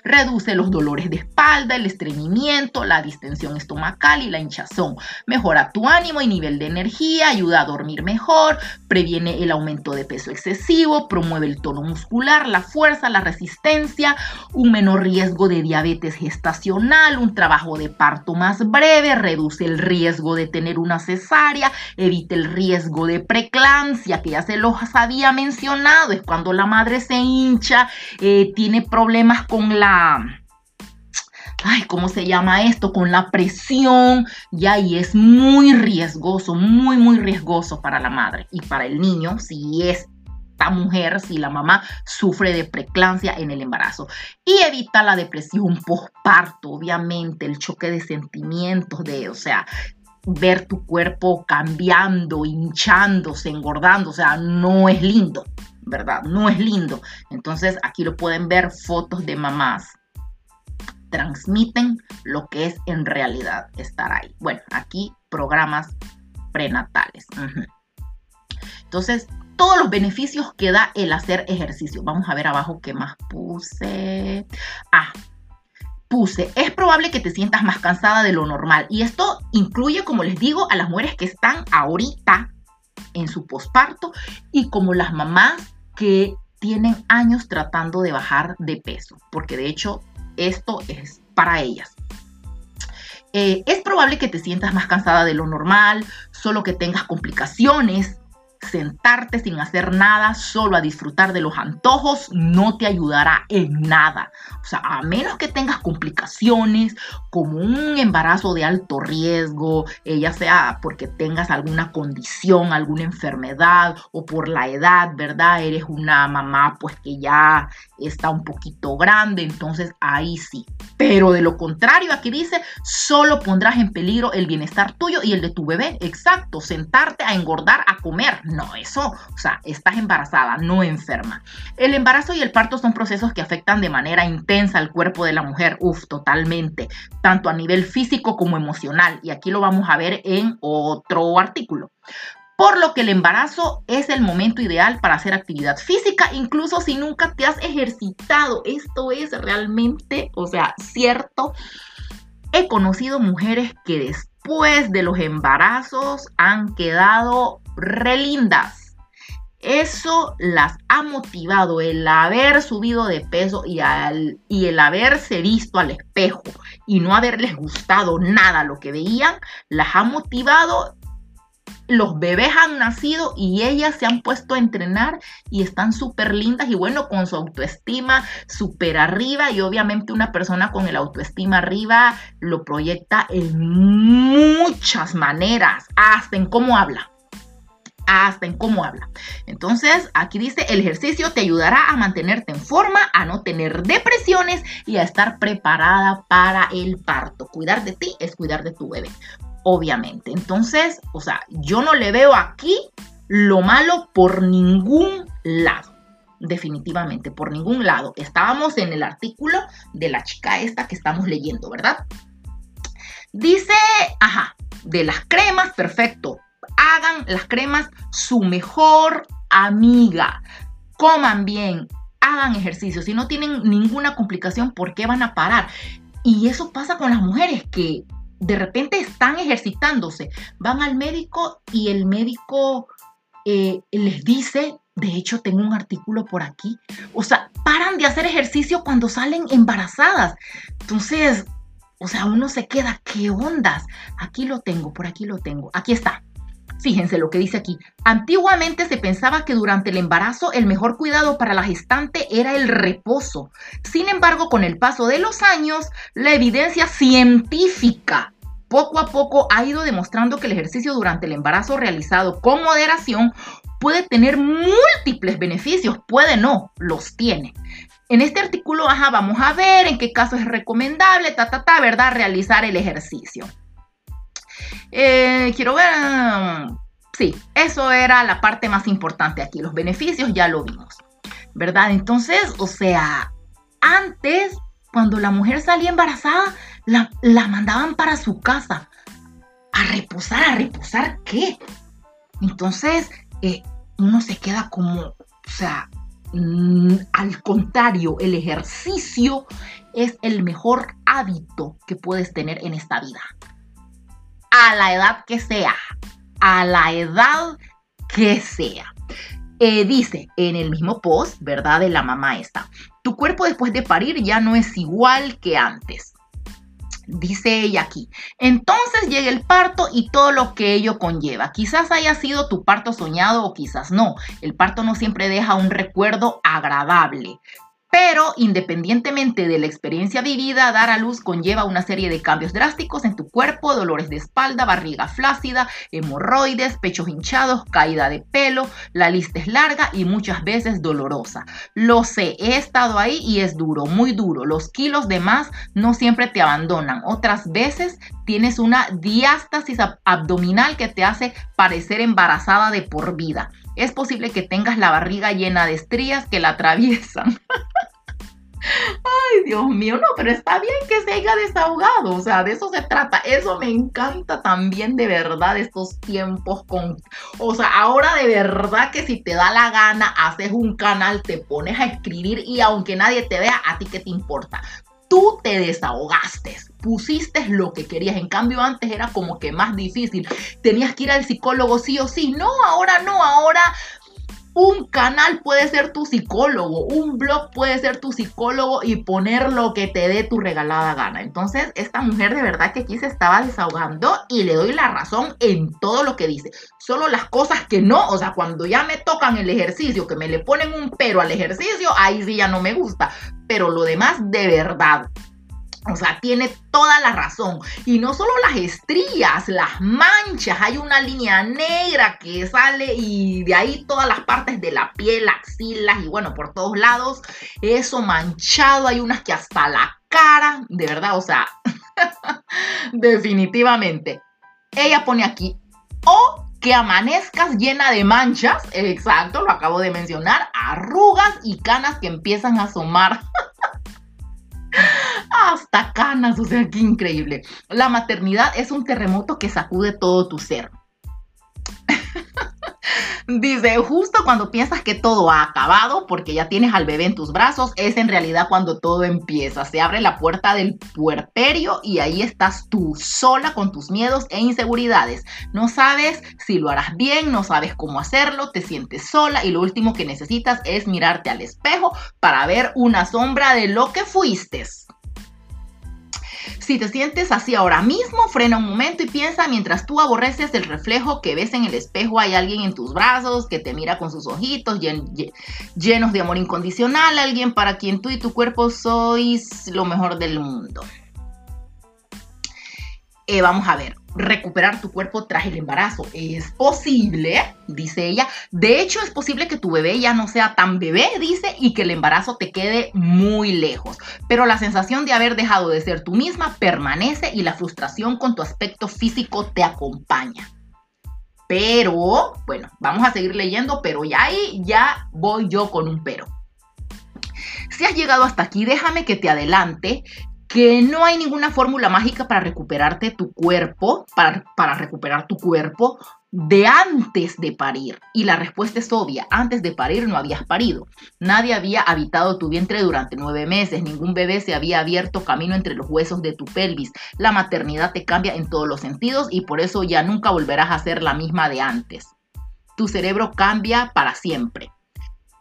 Reduce los dolores de espalda, el estreñimiento, la distensión estomacal y la hinchazón. Mejora tu ánimo y nivel de energía, ayuda a dormir mejor, previene el aumento de peso excesivo, promueve el tono muscular, la fuerza, la resistencia, un menor riesgo de diabetes gestacional, un trabajo de parto más breve, reduce el riesgo de tener una cesárea, evita el riesgo de preclampsia, que ya se los había mencionado, es cuando la madre se hincha, eh, tiene problemas con la, ay, ¿cómo se llama esto? Con la presión, ya, y es muy riesgoso, muy, muy riesgoso para la madre y para el niño si esta mujer, si la mamá sufre de preclancia en el embarazo. Y evita la depresión postparto, obviamente, el choque de sentimientos, de, o sea, ver tu cuerpo cambiando, hinchándose, engordando, o sea, no es lindo. ¿Verdad? No es lindo. Entonces aquí lo pueden ver fotos de mamás. Transmiten lo que es en realidad estar ahí. Bueno, aquí programas prenatales. Entonces, todos los beneficios que da el hacer ejercicio. Vamos a ver abajo qué más puse. Ah, puse, es probable que te sientas más cansada de lo normal. Y esto incluye, como les digo, a las mujeres que están ahorita en su posparto y como las mamás que tienen años tratando de bajar de peso, porque de hecho esto es para ellas. Eh, es probable que te sientas más cansada de lo normal, solo que tengas complicaciones sentarte sin hacer nada, solo a disfrutar de los antojos, no te ayudará en nada. O sea, a menos que tengas complicaciones como un embarazo de alto riesgo, eh, ya sea porque tengas alguna condición, alguna enfermedad o por la edad, ¿verdad? Eres una mamá pues que ya está un poquito grande, entonces ahí sí. Pero de lo contrario, aquí dice, solo pondrás en peligro el bienestar tuyo y el de tu bebé. Exacto, sentarte a engordar, a comer. No, eso, o sea, estás embarazada, no enferma. El embarazo y el parto son procesos que afectan de manera intensa al cuerpo de la mujer. Uf, totalmente. Tanto a nivel físico como emocional. Y aquí lo vamos a ver en otro artículo por lo que el embarazo es el momento ideal para hacer actividad física, incluso si nunca te has ejercitado. Esto es realmente, o sea, cierto. He conocido mujeres que después de los embarazos han quedado relindas. Eso las ha motivado, el haber subido de peso y, y el haberse visto al espejo y no haberles gustado nada lo que veían, las ha motivado los bebés han nacido y ellas se han puesto a entrenar y están súper lindas y bueno, con su autoestima súper arriba y obviamente una persona con el autoestima arriba lo proyecta en muchas maneras, hasta en cómo habla hasta en cómo habla. Entonces, aquí dice, el ejercicio te ayudará a mantenerte en forma, a no tener depresiones y a estar preparada para el parto. Cuidar de ti es cuidar de tu bebé obviamente. Entonces, o sea, yo no le veo aquí lo malo por ningún lado. Definitivamente, por ningún lado. Estábamos en el artículo de la chica esta que estamos leyendo, ¿verdad? Dice, ajá, de las cremas, perfecto. Hagan las cremas su mejor amiga. Coman bien, hagan ejercicio. Si no tienen ninguna complicación, ¿por qué van a parar? Y eso pasa con las mujeres que de repente están ejercitándose, van al médico y el médico eh, les dice, de hecho tengo un artículo por aquí, o sea, paran de hacer ejercicio cuando salen embarazadas. Entonces, o sea, uno se queda, ¿qué ondas? Aquí lo tengo, por aquí lo tengo, aquí está. Fíjense lo que dice aquí. Antiguamente se pensaba que durante el embarazo el mejor cuidado para la gestante era el reposo. Sin embargo, con el paso de los años, la evidencia científica poco a poco ha ido demostrando que el ejercicio durante el embarazo realizado con moderación puede tener múltiples beneficios, puede no, los tiene. En este artículo, ajá, vamos a ver en qué caso es recomendable, ta, ta, ta, ¿verdad? Realizar el ejercicio. Eh, quiero ver. Sí, eso era la parte más importante aquí. Los beneficios ya lo vimos. ¿Verdad? Entonces, o sea, antes, cuando la mujer salía embarazada, la, mandaban para su casa a reposar. ¿A reposar qué? Entonces, eh, uno se queda como, o sea, mm, al contrario, el ejercicio es el mejor hábito que puedes tener en esta vida a la edad que sea, a la edad que sea. Eh, dice en el mismo post, ¿verdad? De la mamá esta, tu cuerpo después de parir ya no es igual que antes. Dice ella aquí. Entonces llega el parto y todo lo que ello conlleva. Quizás haya sido tu parto soñado o quizás no. El parto no siempre deja un recuerdo agradable. Pero independientemente de la experiencia vivida, dar a luz conlleva una serie de cambios drásticos en tu cuerpo, dolores de espalda, barriga flácida, hemorroides, pechos hinchados, caída de pelo, la lista es larga y muchas veces dolorosa. Lo sé, he estado ahí y es duro, muy duro. Los kilos de más no siempre te abandonan. Otras veces tienes una diástasis abdominal que te hace parecer embarazada de por vida. Es posible que tengas la barriga llena de estrías que la atraviesan. Ay, Dios mío, no, pero está bien que se haya desahogado, o sea, de eso se trata. Eso me encanta también de verdad estos tiempos con, o sea, ahora de verdad que si te da la gana, haces un canal, te pones a escribir y aunque nadie te vea, a ti qué te importa. Tú te desahogaste, pusiste lo que querías. En cambio, antes era como que más difícil. Tenías que ir al psicólogo sí o sí. No, ahora no, ahora un canal puede ser tu psicólogo, un blog puede ser tu psicólogo y poner lo que te dé tu regalada gana. Entonces, esta mujer de verdad que aquí se estaba desahogando y le doy la razón en todo lo que dice. Solo las cosas que no, o sea, cuando ya me tocan el ejercicio, que me le ponen un pero al ejercicio, ahí sí ya no me gusta. Pero lo demás, de verdad, O sea, tiene toda la razón. Y no solo las estrías, las manchas. Hay una línea negra que sale y de ahí todas las partes de la piel, axilas y bueno, por todos lados. Eso manchado. Hay unas que hasta la cara. De verdad, o sea, definitivamente. Ella pone aquí. O que amanezcas llena de manchas. Exacto, lo acabo de mencionar. Arrugas y canas que empiezan a asomar. hasta canas, o sea, qué increíble. La maternidad es un terremoto que sacude todo tu ser. Dice, justo cuando piensas que todo ha acabado porque ya tienes al bebé en tus brazos, es en realidad cuando todo empieza. Se abre la puerta del puerperio y ahí estás tú sola con tus miedos e inseguridades. No sabes si lo harás bien, no sabes cómo hacerlo, te sientes sola y lo último que necesitas es mirarte al espejo para ver una sombra de lo que fuiste. Si te sientes así ahora mismo, frena un momento y piensa mientras tú aborreces el reflejo que ves en el espejo, hay alguien en tus brazos que te mira con sus ojitos llenos de amor incondicional, alguien para quien tú y tu cuerpo sois lo mejor del mundo. Eh, vamos a ver, recuperar tu cuerpo tras el embarazo. Es posible, dice ella. De hecho, es posible que tu bebé ya no sea tan bebé, dice, y que el embarazo te quede muy lejos. Pero la sensación de haber dejado de ser tú misma permanece y la frustración con tu aspecto físico te acompaña. Pero, bueno, vamos a seguir leyendo, pero ya ahí ya voy yo con un pero. Si has llegado hasta aquí, déjame que te adelante que no hay ninguna fórmula mágica para recuperarte tu cuerpo, para, recuperar tu cuerpo de antes de parir. Y la respuesta es obvia, antes de parir no habías parido. Nadie había habitado tu vientre durante nueve meses, ningún bebé se había abierto camino entre los huesos de tu pelvis. La maternidad te cambia en todos los sentidos y por eso ya nunca volverás a ser la misma de antes. Tu cerebro cambia para siempre.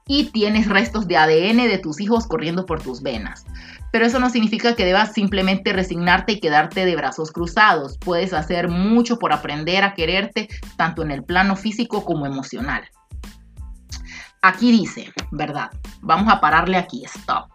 Y tienes restos de ADN de tus hijos corriendo por tus venas pero eso no significa que debas simplemente resignarte y quedarte de brazos cruzados. Puedes hacer mucho por aprender a quererte, tanto en el plano físico como emocional. Aquí dice, ¿verdad? Vamos a pararle aquí, stop.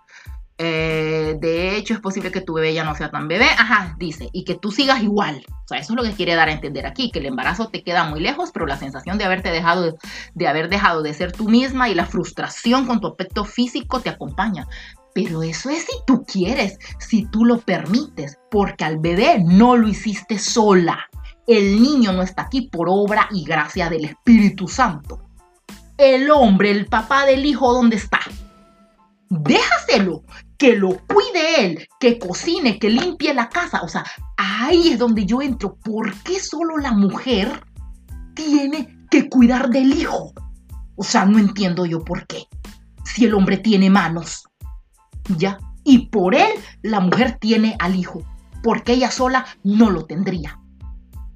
Eh, de hecho, es posible que tu bebé ya no sea tan bebé. Ajá, dice, y que tú sigas igual. O sea, eso es lo que quiere dar a entender aquí, que el embarazo te queda muy lejos, pero la sensación de haberte dejado de haber dejado de ser tú misma y la frustración con tu aspecto físico te acompaña. Pero eso es si tú quieres, si tú lo permites, porque al bebé no lo hiciste sola. El niño no está aquí por obra y gracia del Espíritu Santo. El hombre, el papá del hijo, ¿dónde está? Déjaselo, que lo cuide él, que cocine, que limpie la casa. O sea, ahí es donde yo entro. ¿Por qué solo la mujer tiene que cuidar del hijo? O sea, no entiendo yo por qué. Si el hombre tiene manos, ¿ya? Y por él la mujer tiene al hijo, porque ella sola no lo tendría.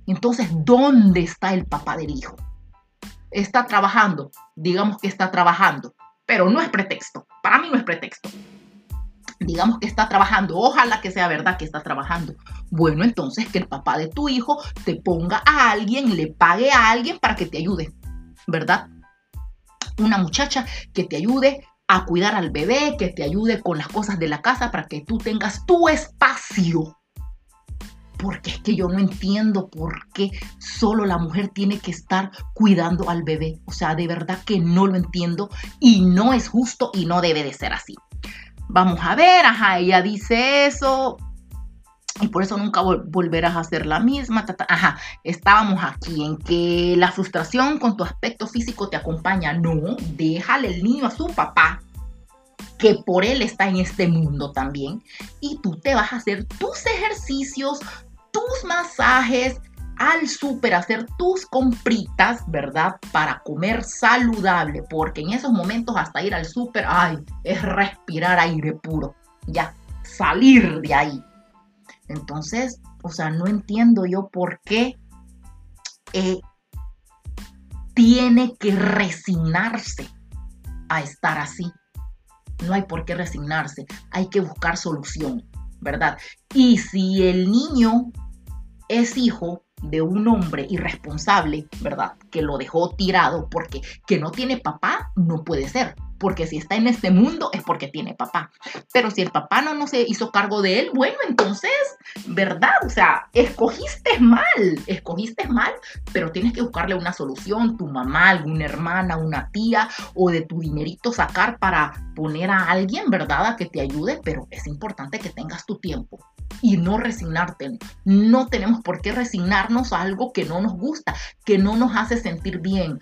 Entonces, ¿dónde está el papá del hijo? Está trabajando, digamos que está trabajando, pero no es pretexto, para mí no es pretexto. Digamos que está trabajando, ojalá que sea verdad que está trabajando. Bueno, entonces que el papá de tu hijo te ponga a alguien, le pague a alguien para que te ayude, ¿verdad? Una muchacha que te ayude a cuidar al bebé, que te ayude con las cosas de la casa para que tú tengas tu espacio. Porque es que yo no entiendo por qué solo la mujer tiene que estar cuidando al bebé. O sea, de verdad que no lo entiendo y no es justo y no debe de ser así. Vamos a ver, ajá, ella dice eso y por eso nunca volverás a ser la misma. Ajá, estábamos aquí en que la frustración con tu aspecto físico te acompaña. No, déjale el niño a su papá, que por él está en este mundo también. Y tú te vas a hacer tus ejercicios, tus masajes, al súper hacer tus compritas, ¿verdad? Para comer saludable, porque en esos momentos hasta ir al súper, ay, es respirar aire puro. Ya, salir de ahí. Entonces, o sea, no entiendo yo por qué eh, tiene que resignarse a estar así. No hay por qué resignarse, hay que buscar solución, ¿verdad? Y si el niño es hijo de un hombre irresponsable, ¿verdad? Que lo dejó tirado porque que no tiene papá, no puede ser. Porque si está en este mundo es porque tiene papá. Pero si el papá no, no se hizo cargo de él, bueno, entonces, ¿verdad? O sea, escogiste mal, escogiste mal, pero tienes que buscarle una solución, tu mamá, alguna hermana, una tía, o de tu dinerito sacar para poner a alguien, ¿verdad? A que te ayude, pero es importante que tengas tu tiempo y no resignarte. No tenemos por qué resignarnos a algo que no nos gusta, que no nos hace sentir bien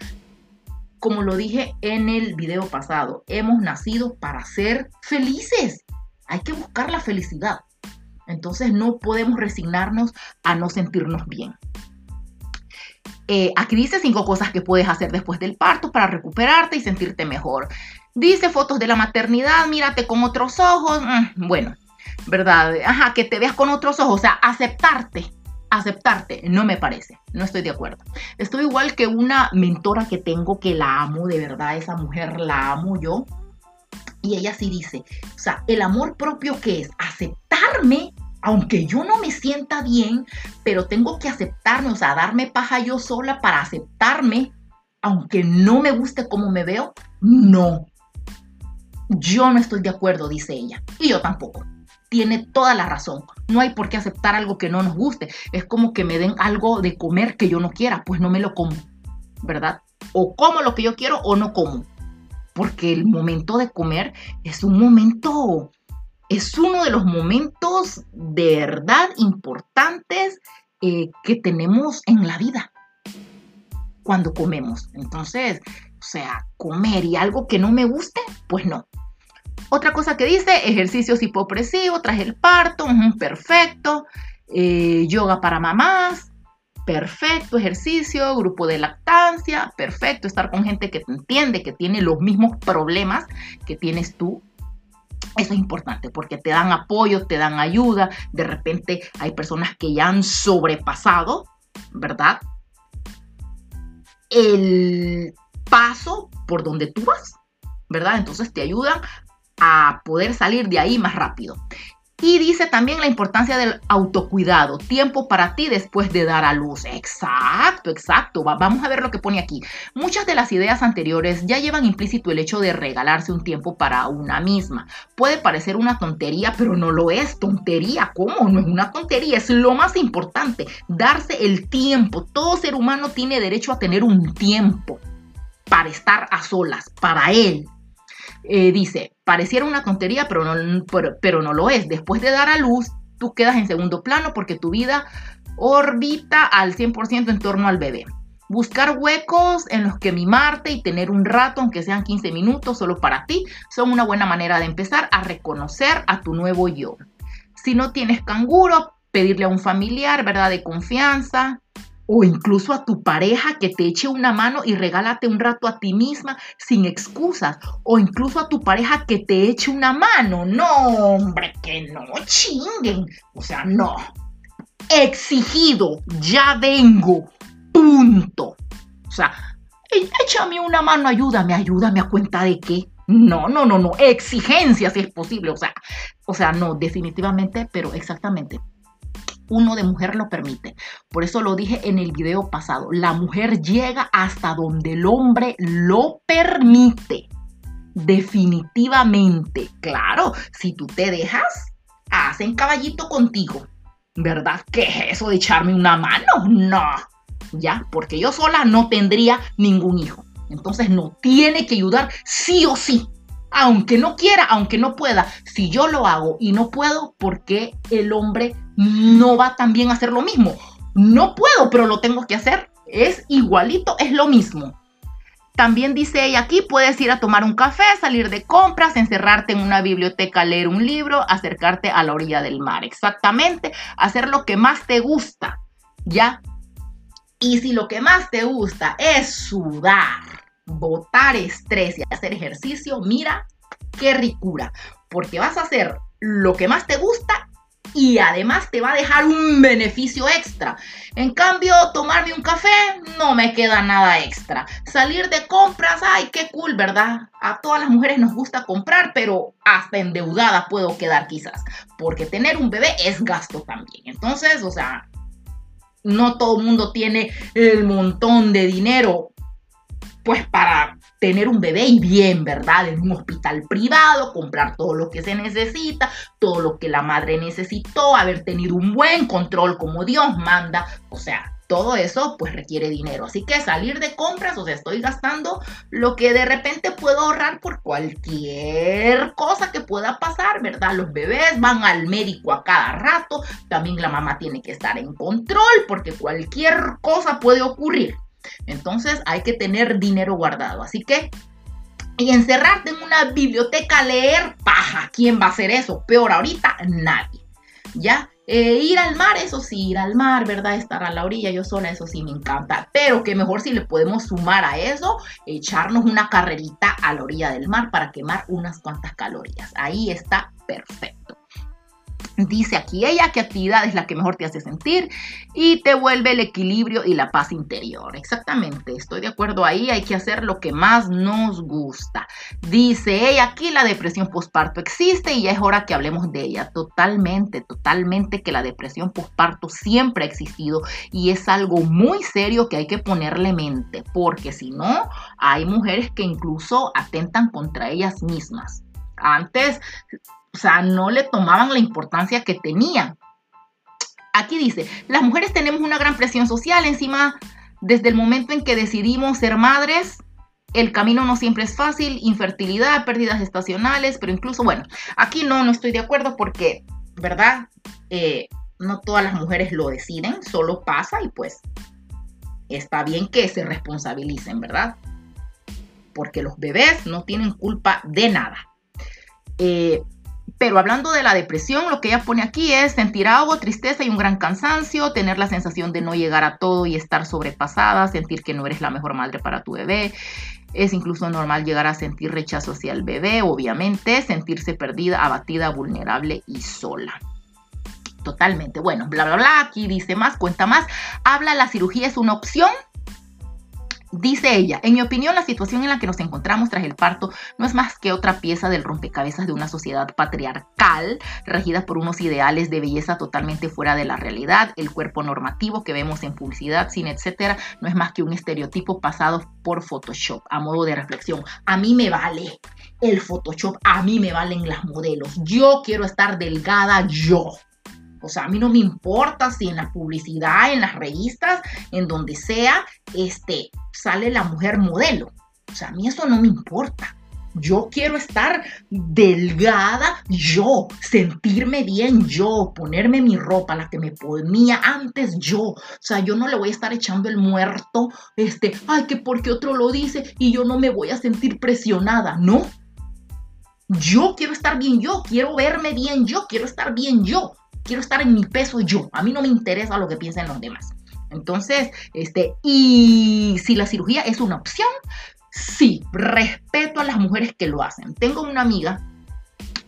como lo dije en el video pasado, hemos nacido para ser felices. Hay que buscar la felicidad. Entonces no podemos resignarnos a no sentirnos bien. Eh, aquí dice cinco cosas que puedes hacer después del parto para recuperarte y sentirte mejor. Dice fotos de la maternidad, mírate con otros ojos. Mm, bueno, ¿verdad? Ajá, que te veas con otros ojos, o sea, aceptarte aceptarte, no me parece, no estoy de acuerdo. Estoy igual que una mentora que tengo que la amo, de verdad, esa mujer la amo yo. Y ella sí dice, o sea, el amor propio que es aceptarme, aunque yo no me sienta bien, pero tengo que aceptarme, o sea, darme paja yo sola para aceptarme, aunque no me guste cómo me veo, no. Yo no estoy de acuerdo, dice ella. Y yo tampoco tiene toda la razón. No hay por qué aceptar algo que no nos guste. Es como que me den algo de comer que yo no quiera, pues no me lo como, ¿verdad? O como lo que yo quiero o no como. Porque el momento de comer es un momento, es uno de los momentos de verdad importantes eh, que tenemos en la vida cuando comemos. Entonces, o sea, comer y algo que no me guste, pues no. Otra cosa que dice, ejercicios hipopresivos tras el parto, perfecto. Eh, yoga para mamás, perfecto. Ejercicio, grupo de lactancia, perfecto. Estar con gente que te entiende, que tiene los mismos problemas que tienes tú. Eso es importante porque te dan apoyo, te dan ayuda. De repente hay personas que ya han sobrepasado, ¿verdad? El paso por donde tú vas, ¿verdad? Entonces te ayudan a poder salir de ahí más rápido. Y dice también la importancia del autocuidado, tiempo para ti después de dar a luz. Exacto, exacto. vamos a ver lo que pone aquí. Muchas de las ideas anteriores ya llevan implícito el hecho de regalarse un tiempo para una misma. Puede parecer una tontería, pero no lo es. Tontería, ¿cómo? No es una tontería, es lo más importante. Darse el tiempo. Todo ser humano tiene derecho a tener un tiempo para estar a solas, para él, eh, dice, pareciera una tontería, pero no, pero, no lo es. Después de dar a luz, tú quedas en segundo plano porque tu vida orbita al 100% en torno al bebé. Buscar huecos en los que mimarte y tener un rato, aunque sean 15 minutos solo para ti, son una buena manera de empezar a reconocer a tu nuevo yo. Si no tienes canguro, pedirle a un familiar, ¿verdad? De confianza, o incluso a tu pareja que te eche una mano y regálate un rato a ti misma sin excusas, o incluso a tu pareja que te eche una mano. No, hombre, que no chinguen. O sea, no. Exigido, ya vengo. Punto. O sea, échame una mano, ayúdame, ayúdame a cuenta de qué. No, no, no, no. Exigencia si es posible. O sea, o sea, no, definitivamente, pero exactamente uno de mujer lo permite. Por eso lo dije en el video pasado, la mujer llega hasta donde el hombre lo permite. Definitivamente, claro, si tú te dejas, hacen caballito contigo. ¿Verdad? ¿Qué es eso de echarme una mano? No, ya, porque yo sola no tendría ningún hijo. Entonces no tiene que ayudar sí o sí aunque no quiera, aunque no pueda, si yo lo hago y no puedo, ¿por qué el hombre no va también a hacer lo mismo? No puedo, pero lo tengo que hacer. Es igualito, es lo mismo. También dice ella aquí, puedes ir a tomar un café, salir de compras, encerrarte en una biblioteca, leer un libro, acercarte a la orilla del mar. Exactamente, hacer lo que más te gusta, ¿ya? Y si lo que más te gusta es sudar, botar estrés y hacer ejercicio, mira qué ricura, porque vas a hacer lo que más te gusta y además te va a dejar un beneficio extra. En cambio, tomarme un café no me queda nada extra. Salir de compras, ay, qué cool, ¿verdad? A todas las mujeres nos gusta comprar, pero hasta endeudada puedo quedar quizás, porque tener un bebé es gasto también. Entonces, o sea, no todo el mundo tiene el montón de dinero pues para tener un bebé y bien, ¿verdad? En un hospital privado, comprar todo lo que se necesita, todo lo que la madre necesitó, haber tenido un buen control como Dios manda, o sea, todo eso pues requiere dinero. Así que salir de compras, o sea, estoy gastando lo que de repente puedo ahorrar por cualquier cosa que pueda pasar, ¿verdad? Los bebés van al médico a cada rato, también la mamá tiene que estar en control porque cualquier cosa puede ocurrir. Entonces hay que tener dinero guardado. Así que y encerrarte en una biblioteca a leer, paja. ¿Quién va a hacer eso? Peor ahorita, nadie. ¿Ya? Eh, ir al mar, eso sí, ir al mar, ¿verdad? Estar a la orilla, yo sola, eso sí me encanta. Pero que mejor si le podemos sumar a eso, echarnos una carrerita a la orilla del mar para quemar unas cuantas calorías. Ahí está perfecto. Dice aquí ella qué actividad es la que mejor te hace sentir y te vuelve el equilibrio y la paz interior. Exactamente, estoy de acuerdo ahí, hay que hacer lo que más nos gusta. Dice ella aquí la depresión postparto existe y ya es hora que hablemos de ella. Totalmente, totalmente que la depresión postparto siempre ha existido y es algo muy serio que hay que ponerle mente porque si no, hay mujeres que incluso atentan contra ellas mismas. Antes o sea, no le tomaban la importancia que tenían. Aquí dice, las mujeres tenemos una gran presión social encima desde el momento en que decidimos ser madres. El camino no siempre es fácil, infertilidad, pérdidas estacionales, pero incluso, bueno, aquí no, no estoy de acuerdo porque, ¿verdad? Eh, no todas las mujeres lo deciden, solo pasa y pues está bien que se responsabilicen, ¿verdad? Porque los bebés no tienen culpa de nada. Eh, pero hablando de la depresión, lo que ella pone aquí es sentir agua, tristeza y un gran cansancio, tener la sensación de no llegar a todo y estar sobrepasada, sentir que no eres la mejor madre para tu bebé. Es incluso normal llegar a sentir rechazo hacia el bebé, obviamente, sentirse perdida, abatida, vulnerable y sola. Totalmente. Bueno, bla, bla, bla. Aquí dice más, cuenta más. Habla, la cirugía es una opción. Dice ella, en mi opinión la situación en la que nos encontramos tras el parto no es más que otra pieza del rompecabezas de una sociedad patriarcal regida por unos ideales de belleza totalmente fuera de la realidad. El cuerpo normativo que vemos en publicidad, cine, etcétera, no es más que un estereotipo pasado por Photoshop a modo de reflexión. A mí me vale el Photoshop, a mí me valen las modelos. Yo quiero estar delgada yo. O sea, a mí no me importa si en la publicidad, en las revistas, en donde sea, este, sale la mujer modelo. O sea, a mí eso no me importa. Yo quiero estar delgada yo, sentirme bien yo, ponerme mi ropa, la que me ponía antes yo. O sea, yo no le voy a estar echando el muerto, este, ay, que porque otro lo dice y yo no me voy a sentir presionada. No. Yo quiero estar bien yo, quiero verme bien yo, quiero estar bien yo quiero estar en mi peso yo. A mí no me interesa lo que piensen los demás. Entonces, este, y si la cirugía es una opción, sí, respeto a las mujeres que lo hacen. Tengo una amiga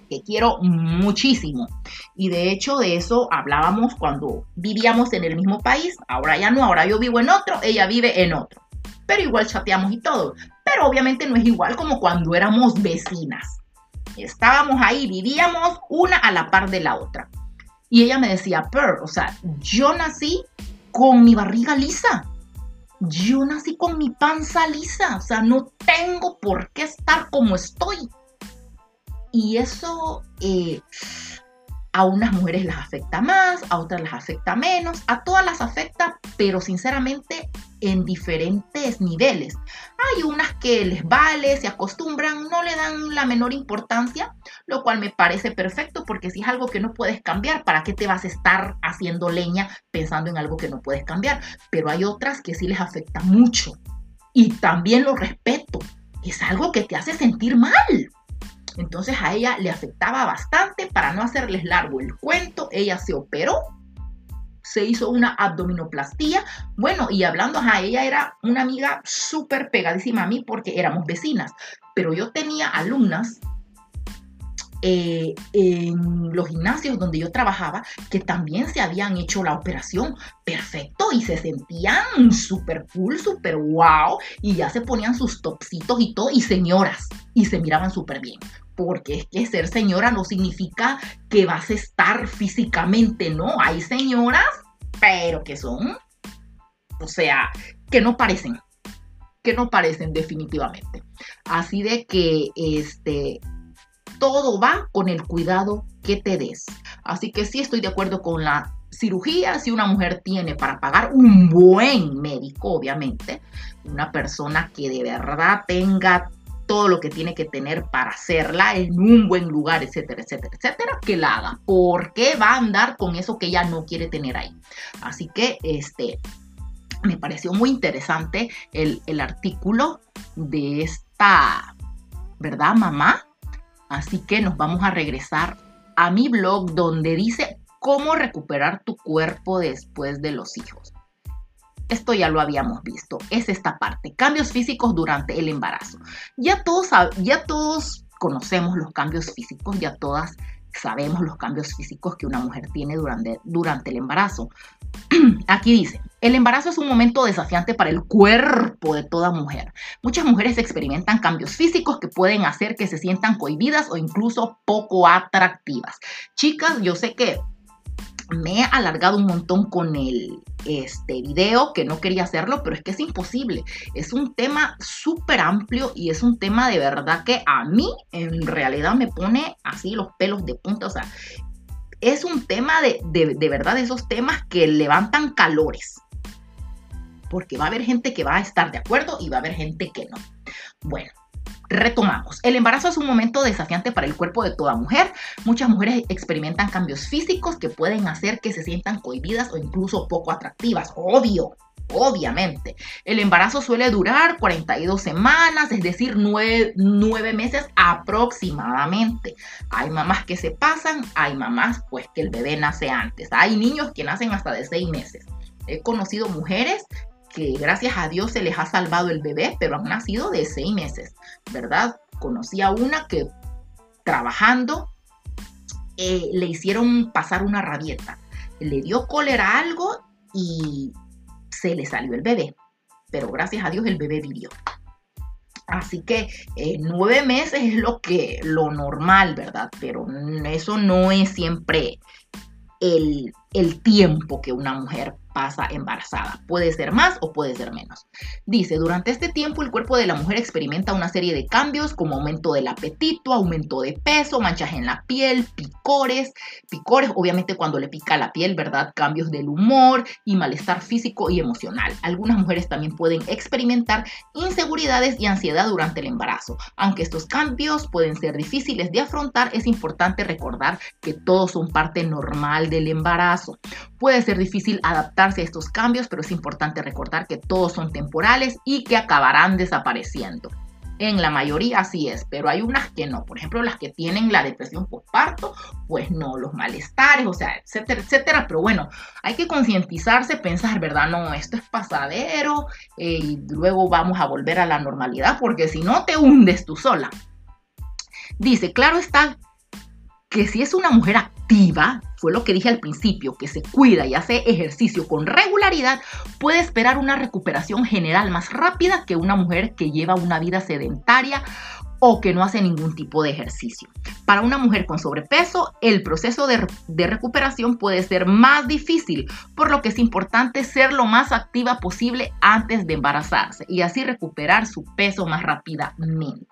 que quiero muchísimo. Y de hecho de eso hablábamos cuando vivíamos en el mismo país. Ahora ya no, ahora yo vivo en otro, ella vive en otro. Pero igual chateamos y todo. Pero obviamente no es igual como cuando éramos vecinas. Estábamos ahí, vivíamos una a la par de la otra. Y ella me decía, Per, o sea, yo nací con mi barriga lisa. Yo nací con mi panza lisa. O sea, no tengo por qué estar como estoy. Y eso eh, a unas mujeres las afecta más, a otras las afecta menos, a todas las afecta, pero sinceramente en diferentes niveles. Hay unas que les vale, se acostumbran, no le dan la menor importancia, lo cual me parece perfecto porque si es algo que no puedes cambiar, ¿para qué te vas a estar haciendo leña pensando en algo que no puedes cambiar? Pero hay otras que sí les afecta mucho y también lo respeto. Es algo que te hace sentir mal. Entonces a ella le afectaba bastante. Para no hacerles largo el cuento, ella se operó se hizo una abdominoplastía. Bueno, y hablando, a ella era una amiga súper pegadísima a mí porque éramos vecinas, pero yo tenía alumnas eh, en los gimnasios donde yo trabajaba que también se habían hecho la operación perfecto y se sentían súper cool, súper wow y ya se ponían sus topsitos y todo y señoras y se miraban súper bien porque es que ser señora no significa que vas a estar físicamente, no. Hay señoras, pero que son, o sea, que no parecen, que no parecen definitivamente. Así de que este, todo va con el cuidado que te des. Así que sí estoy de acuerdo con la cirugía, si una mujer tiene para pagar un buen médico, obviamente, una persona que de verdad tenga todo lo que tiene que tener para hacerla en un buen lugar, etcétera, etcétera, etcétera, que la haga. porque va a andar con eso que ella no quiere tener ahí? Así que, este, me pareció muy interesante el, el artículo de esta, ¿verdad, mamá? Así que nos vamos a regresar a mi blog donde dice cómo recuperar tu cuerpo después de los hijos. Esto ya lo habíamos visto, es esta parte, cambios físicos durante el embarazo. Ya todos, ya todos conocemos los cambios físicos, ya todas sabemos los cambios físicos que una mujer tiene durante, durante el embarazo. Aquí dice, el embarazo es un momento desafiante para el cuerpo de toda mujer. Muchas mujeres experimentan cambios físicos que pueden hacer que se sientan cohibidas o incluso poco atractivas. Chicas, yo sé que me he alargado un montón con el este video que no quería hacerlo, pero es que es imposible. Es un tema súper amplio y es un tema de verdad que a mí en realidad me pone así los pelos de punta. O sea, es un tema de, de, de verdad, esos temas que levantan calores. Porque va a haber gente que va a estar de acuerdo y va a haber gente que no. Bueno, Retomamos. El embarazo es un momento desafiante para el cuerpo de toda mujer. Muchas mujeres experimentan cambios físicos que pueden hacer que se sientan cohibidas o incluso poco atractivas. Obvio, obviamente. El embarazo suele durar 42 semanas, es decir, 9, meses aproximadamente. Hay mamás que se pasan, hay mamás pues que el bebé nace antes. Hay niños que nacen hasta de 6 meses. He conocido mujeres que gracias a Dios se les ha salvado el bebé, pero han nacido de seis meses, ¿verdad? Conocí a una que trabajando eh, le hicieron pasar una rabieta, le dio cólera algo y se le salió el bebé, pero gracias a Dios el bebé vivió. Así que eh, nueve meses es lo que lo normal, ¿verdad? Pero eso no es siempre el, el tiempo que una mujer pasa embarazada. Puede ser más o puede ser menos. Dice, durante este tiempo el cuerpo de la mujer experimenta una serie de cambios como aumento del apetito, aumento de peso, manchas en la piel, picores, picores obviamente cuando le pica la piel, ¿verdad? Cambios del humor y malestar físico y emocional. Algunas mujeres también pueden experimentar inseguridades y ansiedad durante el embarazo. Aunque estos cambios pueden ser difíciles de afrontar, es importante recordar que todos son parte normal del embarazo. Puede ser difícil adaptar estos cambios, pero es importante recordar que todos son temporales y que acabarán desapareciendo. En la mayoría así es, pero hay unas que no. Por ejemplo, las que tienen la depresión postparto, pues no, los malestares, o sea, etcétera, etcétera. Pero bueno, hay que concientizarse, pensar, ¿verdad? No, esto es pasadero eh, y luego vamos a volver a la normalidad, porque si no te hundes tú sola. Dice, claro está que si es una mujer activa, fue lo que dije al principio, que se cuida y hace ejercicio con regularidad, puede esperar una recuperación general más rápida que una mujer que lleva una vida sedentaria o que no hace ningún tipo de ejercicio. Para una mujer con sobrepeso, el proceso de, de, recuperación puede ser más difícil, por lo que es importante ser lo más activa posible antes de embarazarse y así recuperar su peso más rápidamente.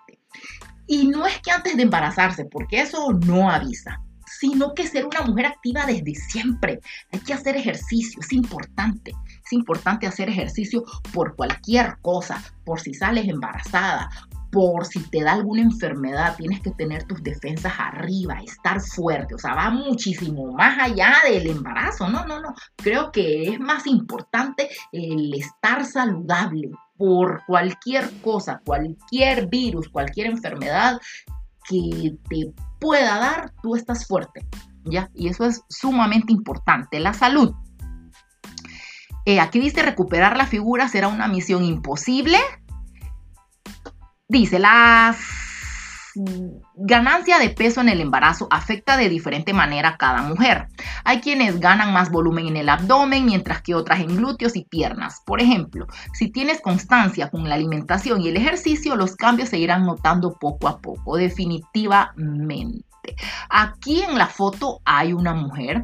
Y no es que antes de embarazarse, porque eso no avisa, sino que ser una mujer activa desde siempre. Hay que hacer ejercicio, es importante. Es importante hacer ejercicio por cualquier cosa, por si sales embarazada, por si te da alguna enfermedad, tienes que tener tus defensas arriba, estar fuerte, o sea, va muchísimo más allá del embarazo, no, no, no, creo que es más importante el estar saludable, por cualquier cosa, cualquier virus, cualquier enfermedad que te pueda dar, tú estás fuerte, ¿ya? Y eso es sumamente importante. La salud. Eh, aquí dice recuperar la figura será una misión imposible. Dice, las ganancia de peso en el embarazo afecta de diferente manera a cada mujer. Hay quienes ganan más volumen en el abdomen, mientras que otras en glúteos y piernas. Por ejemplo, si tienes constancia con la alimentación y el ejercicio, los cambios se irán notando poco a poco, definitivamente. Aquí en la foto hay una mujer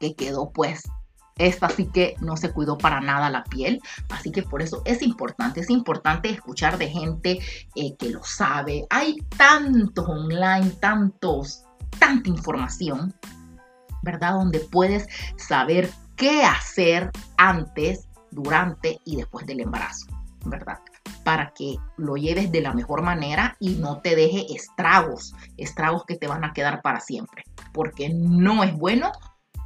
que quedó pues esta sí que no se cuidó para nada la piel, así que por eso es importante, es importante escuchar de gente eh, que lo sabe. Hay tantos online, tantos, tanta información, ¿verdad? Donde puedes saber qué hacer antes, durante y después del embarazo, ¿verdad? Para que lo lleves de la mejor manera y no te deje estragos, estragos que te van a quedar para siempre, porque no es bueno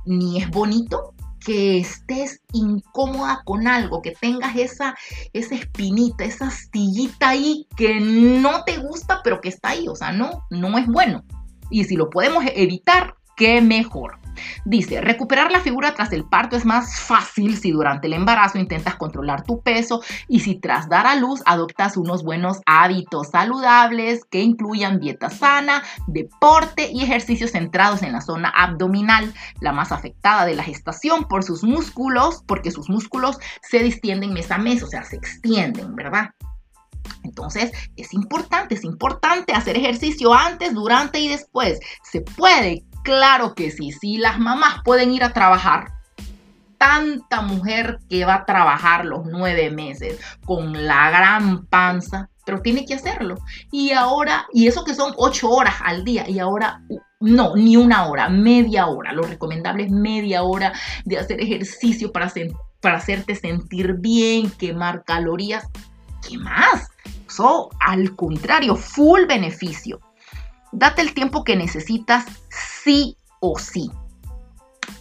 ni es bonito que estés incómoda con algo, que tengas esa, esa espinita, esa astillita ahí que no te gusta, pero que está ahí. O sea, no, no es bueno. Y si lo podemos evitar, qué mejor. Dice, recuperar la figura tras el parto es más fácil si durante el embarazo intentas controlar tu peso y si tras dar a luz adoptas unos buenos hábitos saludables que incluyan dieta sana, deporte y ejercicios centrados en la zona abdominal, la más afectada de la gestación por sus músculos, porque sus músculos se distienden mes a mes, o sea, se extienden, ¿verdad? Entonces, es importante, es importante hacer ejercicio antes, durante y después. Se puede, Claro que sí, si las mamás pueden ir a trabajar, tanta mujer que va a trabajar los nueve meses con la gran panza, pero tiene que hacerlo. Y ahora, y eso que son ocho horas al día, y ahora no, ni una hora, media hora. Lo recomendable es media hora de hacer ejercicio para, para hacerte sentir bien, quemar calorías. ¿Qué más? Eso, al contrario, full beneficio. Date el tiempo que necesitas sí o sí.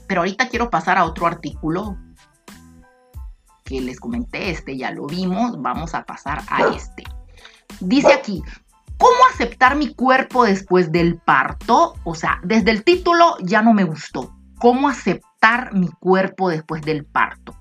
Pero ahorita quiero pasar a otro artículo que les comenté, este ya lo vimos, vamos a pasar a este. Dice aquí, ¿cómo aceptar mi cuerpo después del parto? O sea, desde el título ya no me gustó. ¿Cómo aceptar mi cuerpo después del parto?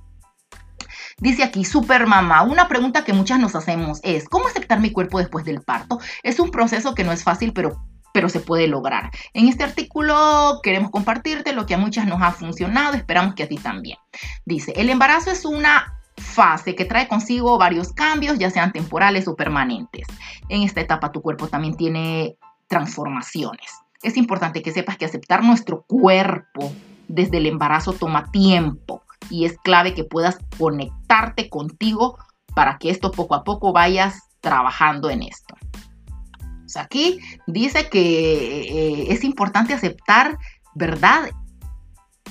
Dice aquí, super mamá, una pregunta que muchas nos hacemos es, ¿cómo aceptar mi cuerpo después del parto? Es un proceso que no es fácil, pero pero se puede lograr. En este artículo queremos compartirte lo que a muchas nos ha funcionado, esperamos que a ti también. Dice, el embarazo es una fase que trae consigo varios cambios, ya sean temporales o permanentes. En esta etapa tu cuerpo también tiene transformaciones. Es importante que sepas que aceptar nuestro cuerpo desde el embarazo toma tiempo y es clave que puedas conectarte contigo para que esto poco a poco vayas trabajando en esto aquí dice que eh, es importante aceptar, ¿verdad?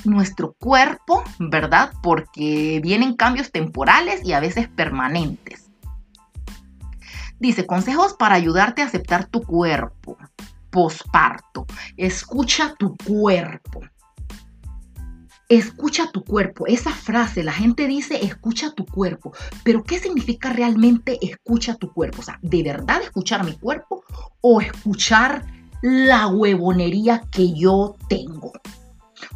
Nuestro cuerpo, ¿verdad? Porque vienen cambios temporales y a veces permanentes. Dice, consejos para ayudarte a aceptar tu cuerpo posparto. Escucha tu cuerpo. Escucha tu cuerpo. Esa frase, la gente dice escucha tu cuerpo. Pero ¿qué significa realmente escucha tu cuerpo? O sea, ¿de verdad escuchar mi cuerpo o escuchar la huevonería que yo tengo?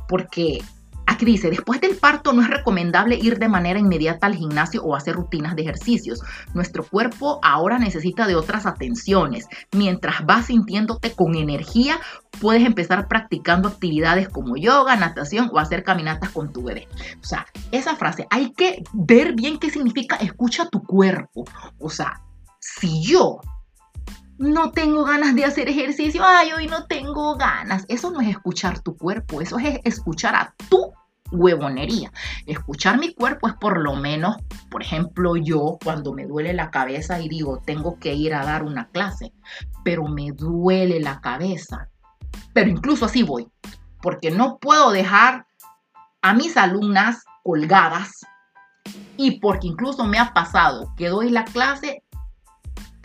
Porque Aquí dice, después del parto no es recomendable ir de manera inmediata al gimnasio o hacer rutinas de ejercicios. Nuestro cuerpo ahora necesita de otras atenciones. Mientras vas sintiéndote con energía, puedes empezar practicando actividades como yoga, natación o hacer caminatas con tu bebé. O sea, esa frase, hay que ver bien qué significa escucha tu cuerpo. O sea, si yo no tengo ganas de hacer ejercicio, ay, hoy no tengo ganas. Eso no es escuchar tu cuerpo, eso es escuchar a tu huevonería. Escuchar mi cuerpo es por lo menos, por ejemplo, yo cuando me duele la cabeza y digo, tengo que ir a dar una clase, pero me duele la cabeza. Pero incluso así voy, porque no puedo dejar a mis alumnas colgadas y porque incluso me ha pasado que doy la clase,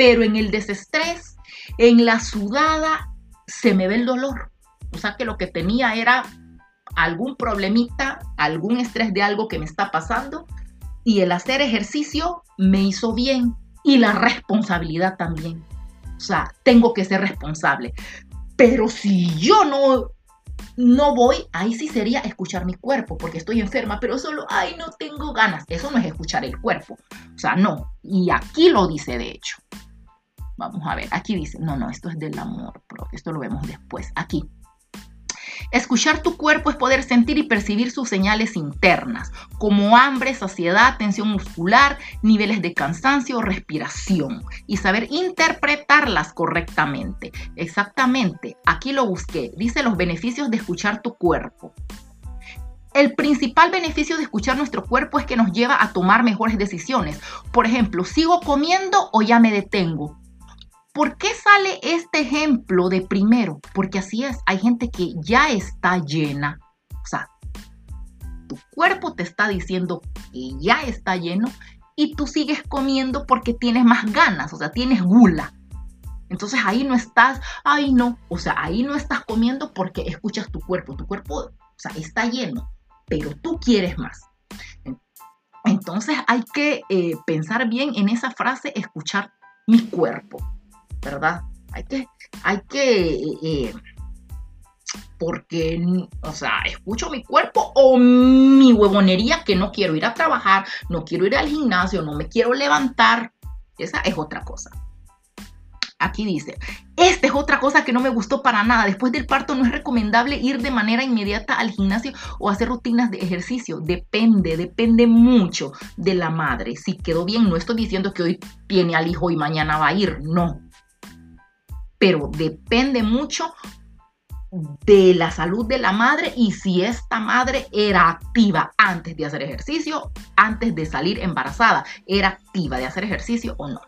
pero en el desestrés, en la sudada, se me ve el dolor. O sea que lo que tenía era algún problemita, algún estrés de algo que me está pasando y el hacer ejercicio me hizo bien y la responsabilidad también. O sea, tengo que ser responsable. Pero si yo no no voy, ahí sí sería escuchar mi cuerpo, porque estoy enferma, pero solo, ay, no tengo ganas. Eso no es escuchar el cuerpo. O sea, no. Y aquí lo dice, de hecho. Vamos a ver, aquí dice, no, no, esto es del amor, pero esto lo vemos después. Aquí. Escuchar tu cuerpo es poder sentir y percibir sus señales internas, como hambre, saciedad, tensión muscular, niveles de cansancio, respiración, y saber interpretarlas correctamente. Exactamente, aquí lo busqué. Dice los beneficios de escuchar tu cuerpo. El principal beneficio de escuchar nuestro cuerpo es que nos lleva a tomar mejores decisiones. Por ejemplo, ¿sigo comiendo o ya me detengo? ¿Por qué sale este ejemplo de primero? Porque así es, hay gente que ya está llena. O sea, tu cuerpo te está diciendo que ya está lleno y tú sigues comiendo porque tienes más ganas, o sea, tienes gula. Entonces ahí no estás, ay no, o sea, ahí no estás comiendo porque escuchas tu cuerpo, tu cuerpo, o sea, está lleno pero tú quieres más. Entonces hay que eh, pensar bien en esa frase, escuchar mi cuerpo, ¿verdad? Hay que, hay que, eh, eh, porque, o sea, escucho mi cuerpo o mi huevonería que no quiero ir a trabajar, no quiero ir al gimnasio, no me quiero levantar. Esa es otra cosa. Aquí dice, esta es otra cosa que no me gustó para nada. Después del parto no es recomendable ir de manera inmediata al gimnasio o hacer rutinas de ejercicio. Depende, depende mucho de la madre. Si quedó bien, no estoy diciendo que hoy tiene al hijo y mañana va a ir, no. Pero depende mucho de la salud de la madre y si esta madre era activa antes de hacer ejercicio, antes de salir embarazada, era activa de hacer ejercicio o no.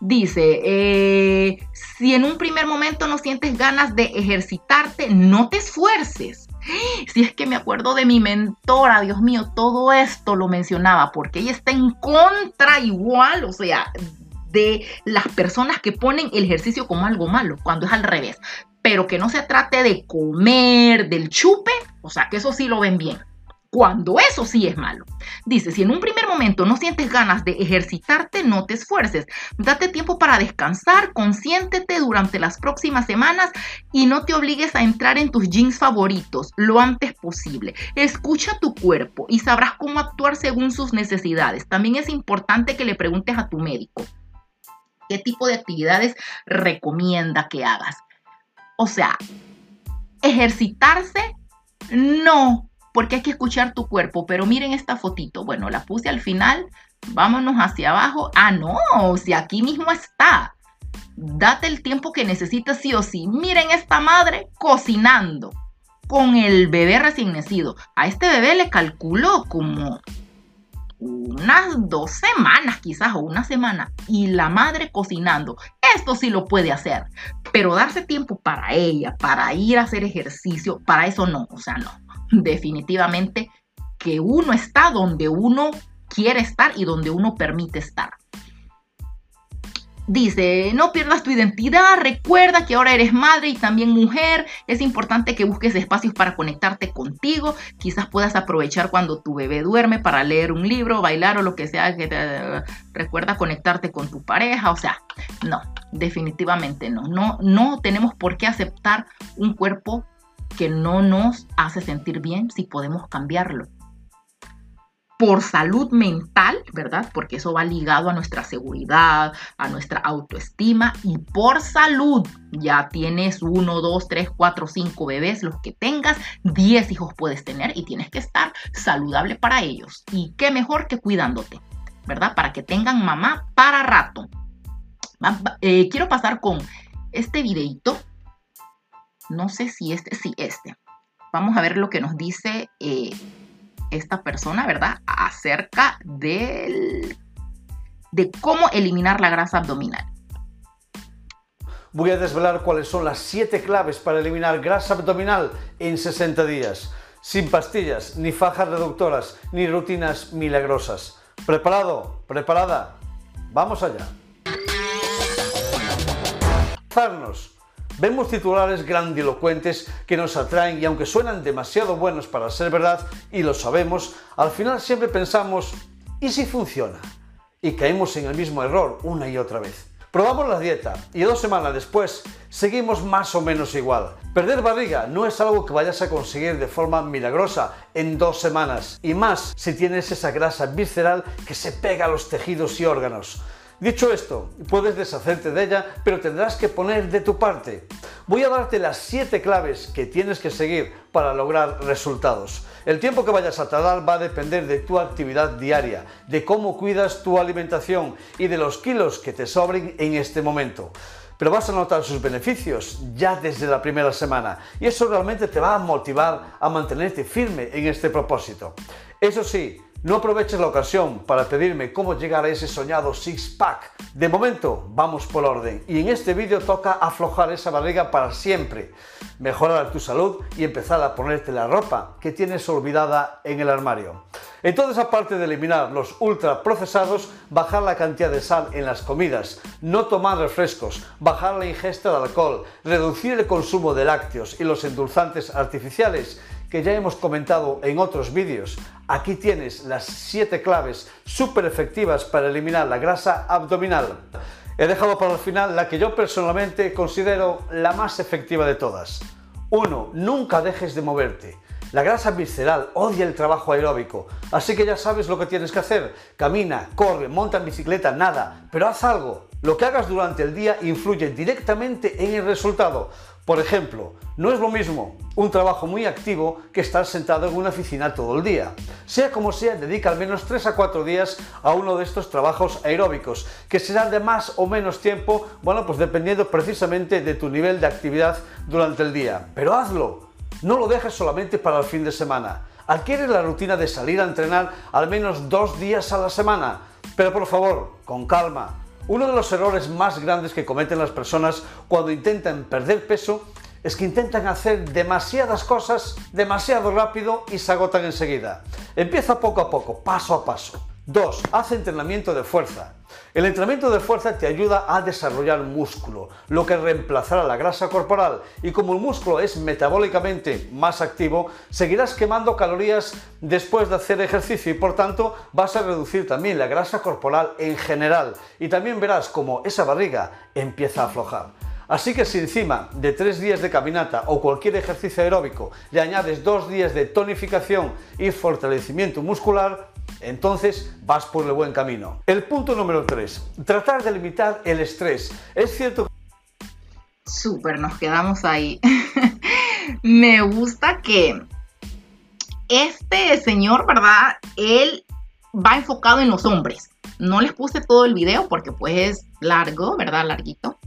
Dice, eh, si en un primer momento no sientes ganas de ejercitarte, no te esfuerces. Si es que me acuerdo de mi mentora, Dios mío, todo esto lo mencionaba porque ella está en contra igual, o sea, de las personas que ponen el ejercicio como algo malo, cuando es al revés. Pero que no se trate de comer, del chupe, o sea, que eso sí lo ven bien cuando eso sí es malo. Dice, si en un primer momento no sientes ganas de ejercitarte, no te esfuerces. Date tiempo para descansar, consiéntete durante las próximas semanas y no te obligues a entrar en tus jeans favoritos lo antes posible. Escucha tu cuerpo y sabrás cómo actuar según sus necesidades. También es importante que le preguntes a tu médico qué tipo de actividades recomienda que hagas. O sea, ejercitarse no porque hay que escuchar tu cuerpo. Pero miren esta fotito. Bueno, la puse al final. Vámonos hacia abajo. Ah, no, si aquí mismo está. Date el tiempo que necesitas sí o sí. Miren esta madre cocinando con el bebé recién nacido. A este bebé le calculó como unas dos semanas quizás o una semana y la madre cocinando. Esto sí lo puede hacer, pero darse tiempo para ella, para ir a hacer ejercicio, para eso no, o sea, no definitivamente que uno está donde uno quiere estar y donde uno permite estar. Dice, no pierdas tu identidad, recuerda que ahora eres madre y también mujer, es importante que busques espacios para conectarte contigo, quizás puedas aprovechar cuando tu bebé duerme para leer un libro, bailar o lo que sea que te recuerda conectarte con tu pareja, o sea, no, definitivamente no, no, no tenemos por qué aceptar un cuerpo que no nos hace sentir bien si podemos cambiarlo. Por salud mental, ¿verdad? Porque eso va ligado a nuestra seguridad, a nuestra autoestima y por salud. Ya tienes uno, dos, tres, cuatro, cinco bebés, los que tengas, diez hijos puedes tener y tienes que estar saludable para ellos. Y qué mejor que cuidándote, ¿verdad? Para que tengan mamá para rato. Eh, quiero pasar con este videito no sé si este, sí, este. Vamos a ver lo que nos dice eh, esta persona, ¿verdad? Acerca del, de cómo eliminar la grasa abdominal. Voy a desvelar cuáles son las 7 claves para eliminar grasa abdominal en 60 días, sin pastillas, ni fajas reductoras, ni rutinas milagrosas. ¿Preparado? ¿Preparada? Vamos allá. Vemos titulares grandilocuentes que nos atraen y aunque suenan demasiado buenos para ser verdad, y lo sabemos, al final siempre pensamos, ¿y si funciona? Y caemos en el mismo error una y otra vez. Probamos la dieta y dos semanas después seguimos más o menos igual. Perder barriga no es algo que vayas a conseguir de forma milagrosa en dos semanas y más si tienes esa grasa visceral que se pega a los tejidos y órganos. Dicho esto, puedes deshacerte de ella, pero tendrás que poner de tu parte. Voy a darte las 7 claves que tienes que seguir para lograr resultados. El tiempo que vayas a tardar va a depender de tu actividad diaria, de cómo cuidas tu alimentación y de los kilos que te sobren en este momento. pero vas a notar sus beneficios ya desde la primera semana y eso realmente te va a motivar a mantenerte firme en este propósito. Eso sí, no aproveches la ocasión para pedirme cómo llegar a ese soñado six-pack. De momento, vamos por orden. Y en este vídeo toca aflojar esa barriga para siempre, mejorar tu salud y empezar a ponerte la ropa que tienes olvidada en el armario. Entonces, aparte de eliminar los ultraprocesados, bajar la cantidad de sal en las comidas, no tomar refrescos, bajar la ingesta de alcohol, reducir el consumo de lácteos y los endulzantes artificiales, que ya hemos comentado en otros vídeos. Aquí tienes las 7 claves súper efectivas para eliminar la grasa abdominal. He dejado para el final la que yo personalmente considero la más efectiva de todas. 1. Nunca dejes de moverte. La grasa visceral odia el trabajo aeróbico, así que ya sabes lo que tienes que hacer. Camina, corre, monta en bicicleta, nada, pero haz algo. Lo que hagas durante el día influye directamente en el resultado. Por ejemplo, no es lo mismo un trabajo muy activo que estar sentado en una oficina todo el día. Sea como sea, dedica al menos 3 a 4 días a uno de estos trabajos aeróbicos, que serán de más o menos tiempo, bueno, pues dependiendo precisamente de tu nivel de actividad durante el día. Pero hazlo, no lo dejes solamente para el fin de semana. Adquiere la rutina de salir a entrenar al menos dos días a la semana. Pero por favor, con calma, uno de los errores más grandes que cometen las personas cuando intentan perder peso es que intentan hacer demasiadas cosas demasiado rápido y se agotan enseguida. Empieza poco a poco, paso a paso. 2. Haz entrenamiento de fuerza. El entrenamiento de fuerza te ayuda a desarrollar músculo, lo que reemplazará la grasa corporal y como el músculo es metabólicamente más activo, seguirás quemando calorías después de hacer ejercicio y por tanto vas a reducir también la grasa corporal en general y también verás como esa barriga empieza a aflojar. Así que si encima de tres días de caminata o cualquier ejercicio aeróbico le añades dos días de tonificación y fortalecimiento muscular, entonces vas por el buen camino. El punto número 3. Tratar de limitar el estrés. Es cierto Súper, nos quedamos ahí. Me gusta que este señor, ¿verdad? Él va enfocado en los hombres. No les puse todo el video porque pues es largo, ¿verdad? Larguito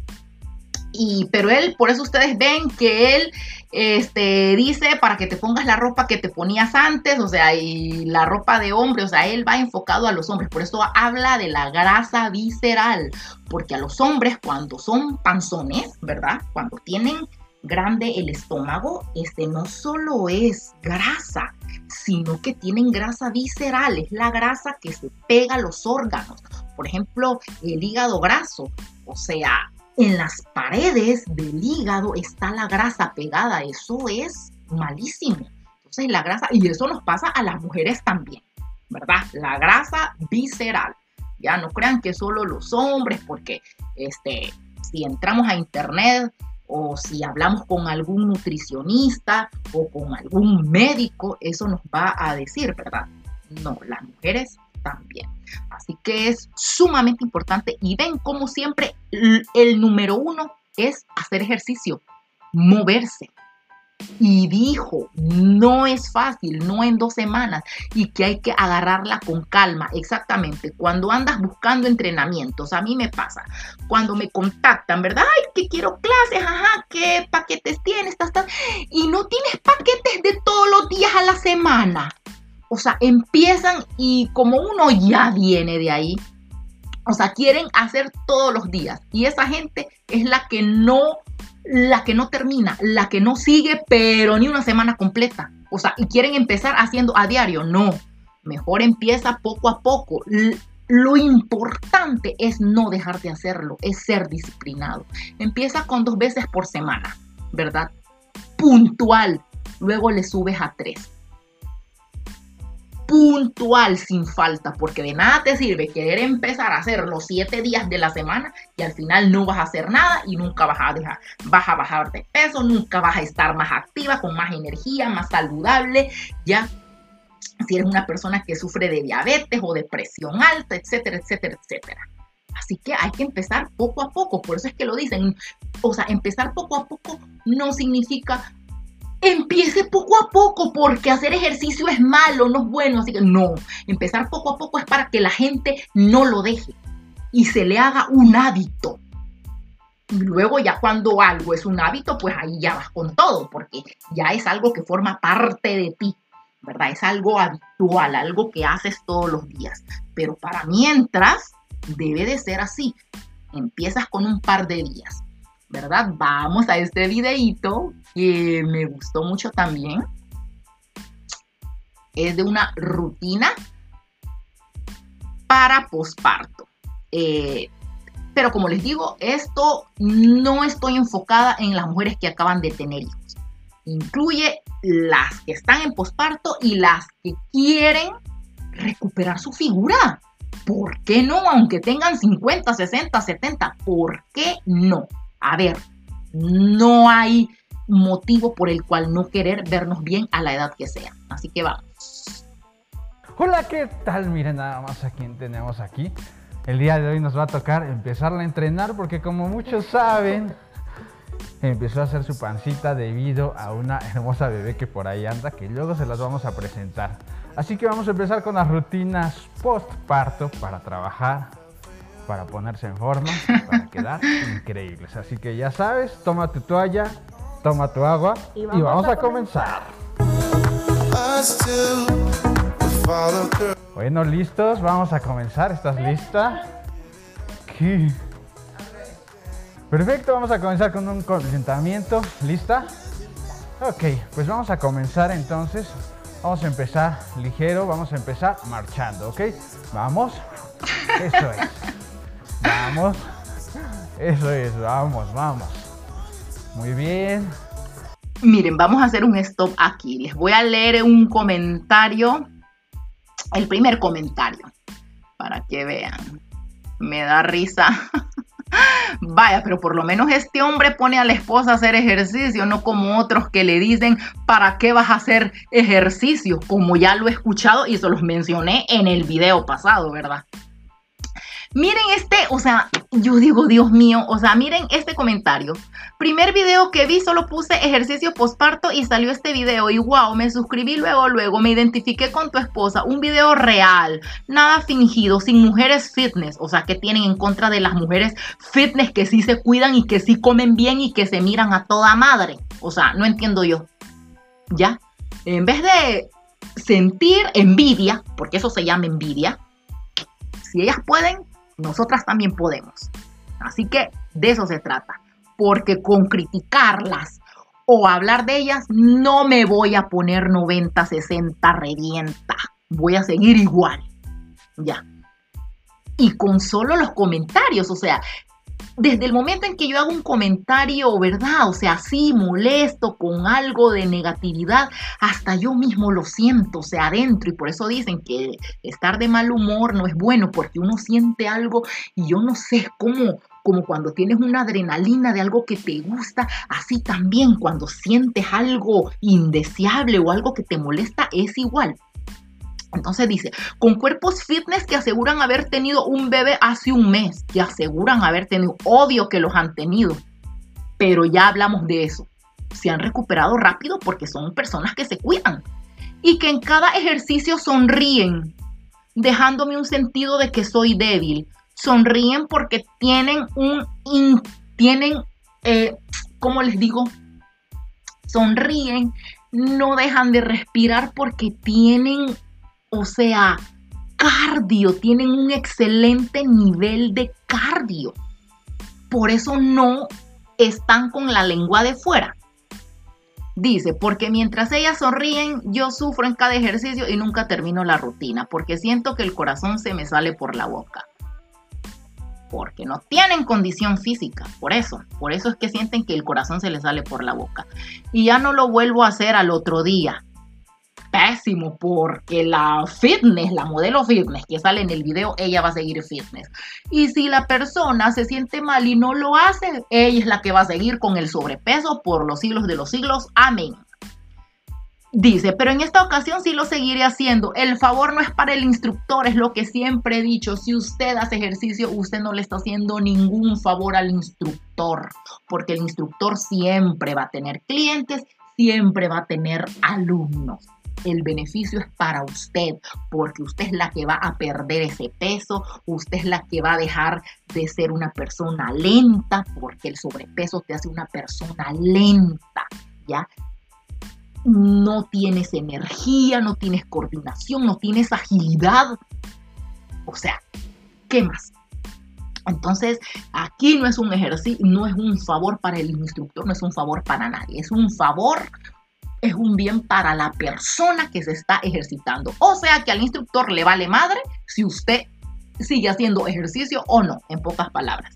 pero él, por eso ustedes ven que él este, dice para que te pongas la ropa que te ponías antes, o sea, y la ropa de hombre, o sea, él va enfocado a los hombres, por eso habla de la grasa visceral, porque a los hombres cuando son panzones, ¿verdad? Cuando tienen grande el estómago, este no solo es grasa, sino que tienen grasa visceral, es la grasa que se pega a los órganos. Por ejemplo, el hígado graso, o sea, en las paredes del hígado está la grasa pegada. Eso es malísimo. Entonces la grasa, y eso nos pasa a las mujeres también, ¿verdad? La grasa visceral. Ya no crean que solo los hombres, porque este, si entramos a internet o si hablamos con algún nutricionista o con algún médico, eso nos va a decir, ¿verdad? No, las mujeres también. Así que es sumamente importante y ven como siempre el número uno es hacer ejercicio, moverse. Y dijo, no es fácil, no en dos semanas, y que hay que agarrarla con calma. Exactamente, cuando andas buscando entrenamientos, a mí me pasa, cuando me contactan, ¿verdad? Ay, que quiero clases, ajá, ¿qué paquetes tienes? Y no tienes paquetes de todos los días a la semana o sea, empiezan y como uno ya viene de ahí, o sea, quieren hacer todos los días. Y esa gente es la que no, la que no termina, la que no sigue, pero ni una semana completa. O sea, y quieren empezar haciendo a diario. No, mejor empieza poco a poco. Lo importante es no dejar de hacerlo, es ser disciplinado. Empieza con dos veces por semana, ¿verdad? Puntual. Luego le subes a tres puntual sin falta, porque de nada te sirve querer empezar a hacer los siete días de la semana y al final no vas a hacer nada y nunca vas a dejar, vas a bajar de peso, nunca vas a estar más activa, con más energía, más saludable, ya si eres una persona que sufre de diabetes o de presión alta, etcétera, etcétera, etcétera. Así que hay que empezar poco a poco, por eso es que lo dicen, o sea, empezar poco a poco no significa empiece poco a poco, porque hacer ejercicio es malo, no es bueno. Así que no, empezar poco a poco es para que la gente no lo deje y se le haga un hábito. Y luego ya cuando algo es un hábito, pues ahí ya vas con todo, porque ya es algo que forma parte de ti, ¿verdad? Es algo habitual, algo que haces todos los días. Pero para mientras, debe de ser así. Empiezas con un par de días, ¿verdad? Vamos a este videíto que me gustó mucho también. Es de una rutina para posparto. Eh, pero como les digo, esto no estoy enfocada en las mujeres que acaban de tener hijos. Incluye las que están en posparto y las que quieren recuperar su figura. ¿Por qué no? Aunque tengan 50, 60, 70, ¿por qué no? A ver, no hay motivo por el cual no querer vernos bien a la edad que sea. Así que vamos. Hola, ¿qué tal? Miren nada más a quién tenemos aquí. El día de hoy nos va a tocar empezarla a entrenar porque como muchos saben, empezó a hacer su pancita debido a una hermosa bebé que por ahí anda, que luego se las vamos a presentar. Así que vamos a empezar con las rutinas postparto para trabajar, para ponerse en forma, para quedar increíbles. Así que ya sabes, toma tu toalla, toma tu agua y vamos, a, comenzar. Bueno, listos, vamos a comenzar. ¿Estás lista? ¿Qué? Perfecto, vamos a comenzar con un calentamiento. ¿Lista? Ok, pues vamos a comenzar entonces. Vamos a empezar ligero, vamos a empezar marchando, ¿ok? Vamos. Eso es. Vamos. Eso es, vamos, vamos. Muy bien. Miren, vamos a hacer un stop aquí. Les voy a leer un comentario el primer comentario, para que vean. Me da risa. Vaya, pero por lo menos este hombre pone a la esposa a hacer ejercicio, no como otros que le dicen, ¿para qué vas a hacer ejercicio? Como ya lo he escuchado y se los mencioné en el video pasado, ¿verdad? Miren este, o sea, yo digo, Dios mío, o sea, miren este comentario. Primer video que vi, solo puse ejercicio posparto y salió este video. Y wow, me suscribí luego, luego me identifiqué con tu esposa. Un video real, nada fingido, sin mujeres fitness. O sea, que tienen en contra de las mujeres fitness que sí se cuidan y que sí comen bien y que se miran a toda madre. O sea, no entiendo yo. ¿Ya? En vez de sentir envidia, porque eso se llama envidia, si ellas pueden, nosotras también podemos. Así que de eso se trata, porque con criticarlas o hablar de ellas no me voy a poner 90, 60, revienta. Voy a seguir igual. Ya. Y con solo los comentarios, o sea, desde el momento en que yo hago un comentario, ¿verdad? O sea, así molesto con algo de negatividad, hasta yo mismo lo siento, o sea, adentro. Y por eso dicen que estar de mal humor no es bueno, porque uno siente algo y yo no sé, cómo como cuando tienes una adrenalina de algo que te gusta, así también cuando sientes algo indeseable o algo que te molesta, es igual. Entonces dice, con cuerpos fitness que aseguran haber tenido un bebé hace un mes, que aseguran haber tenido, obvio que los han tenido, pero ya hablamos de eso. Se han recuperado rápido porque son personas que se cuidan y que en cada ejercicio sonríen, dejándome un sentido de que soy débil. Sonríen porque tienen un, tienen, eh, ¿cómo les digo? Sonríen, no dejan de respirar porque tienen o sea, cardio, tienen un excelente nivel de cardio. Por eso no están con la lengua de fuera. Dice, porque mientras ellas sonríen, yo sufro en cada ejercicio y nunca termino la rutina, porque siento que el corazón se me sale por la boca. Porque no tienen condición física, por eso, por eso es que sienten que el corazón se les sale por la boca. Y ya no lo vuelvo a hacer al otro día, pésimo porque la fitness, la modelo fitness que sale en el video, ella va a seguir fitness. Y si la persona se siente mal y no lo hace, ella es la que va a seguir con el sobrepeso por los siglos de los siglos. Amén. Dice, pero en esta ocasión sí lo seguiré haciendo. El favor no es para el instructor, es lo que siempre he dicho. Si usted hace ejercicio, usted no le está haciendo ningún favor al instructor, porque el instructor siempre va a tener clientes, siempre va a tener alumnos. El beneficio es para usted, porque usted es la que va a perder ese peso, usted es la que va a dejar de ser una persona lenta, porque el sobrepeso te hace una persona lenta, ¿ya? No tienes energía, no tienes coordinación, no tienes agilidad. O sea, ¿qué más? Entonces, aquí no es un ejercicio, no es un favor para el instructor, no es un favor para nadie, es un favor, es un bien para la persona que se está ejercitando. O sea que al instructor le vale madre si usted sigue haciendo ejercicio o no, en pocas palabras.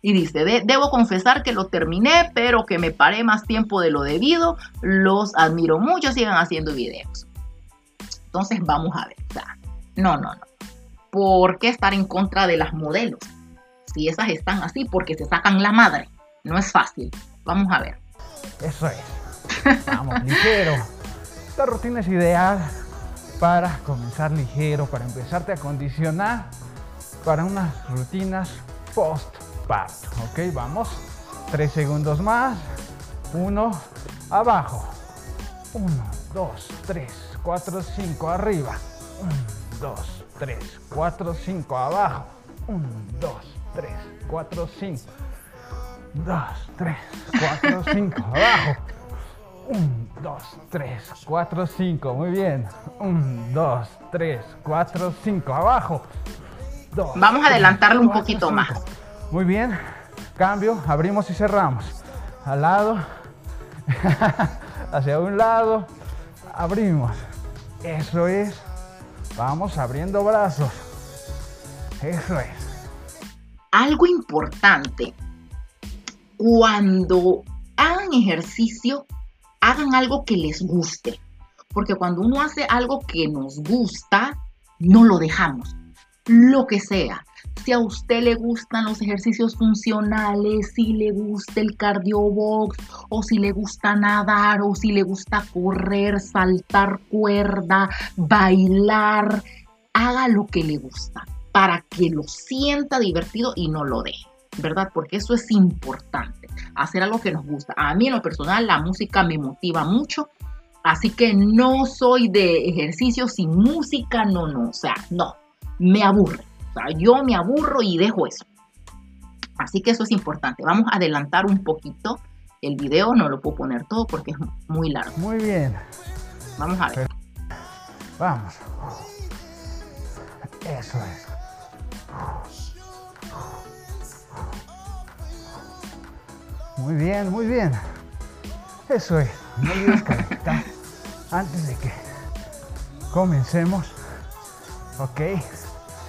Y dice, debo confesar que lo terminé, pero que me paré más tiempo de lo debido. Los admiro mucho, sigan haciendo videos. Entonces vamos a ver. no, no, no. ¿Por qué estar en contra de las modelos? si esas están así porque se sacan la madre. No es fácil. Vamos a ver. Eso es. Vamos, ligero. Esta rutina es ideal para comenzar ligero, para empezarte a condicionar para unas rutinas post-parto. Ok, vamos. Tres segundos más. Uno, abajo. Uno, dos, tres, cuatro, cinco, arriba. Uno, dos, tres, cuatro, cinco, abajo. Uno, dos, 3, 4, 5. 2, 3, 4, 5. Abajo. 1, 2, 3, 4, 5. Muy bien. 1, 2, 3, 4, 5. Abajo. Vamos a adelantarlo un poquito más. Muy bien. Cambio. Abrimos y cerramos. Al lado. Hacia un lado. Abrimos. Eso es. Vamos abriendo brazos. Eso es algo importante, cuando hagan ejercicio, hagan algo que les guste. Porque cuando uno hace algo que nos gusta, no lo dejamos. Lo que sea. Si a usted le gustan los ejercicios funcionales, si le gusta el cardiobox, o si le gusta nadar, o si le gusta correr, saltar cuerda, bailar, haga lo que le gusta para que lo sienta divertido y no lo deje, ¿verdad? Porque eso es importante, hacer algo que nos gusta. A mí en lo personal la música me motiva mucho, así que no soy de ejercicio sin música, no, no, o sea, no, me aburre. O sea, yo me aburro y dejo eso. Así que eso es importante. Vamos a adelantar un poquito el video, no lo puedo poner todo porque es muy largo. Muy bien. Vamos a ver. Vamos. Eso es. Muy bien, muy bien. Eso es. No olvides calentar antes de que comencemos. Ok.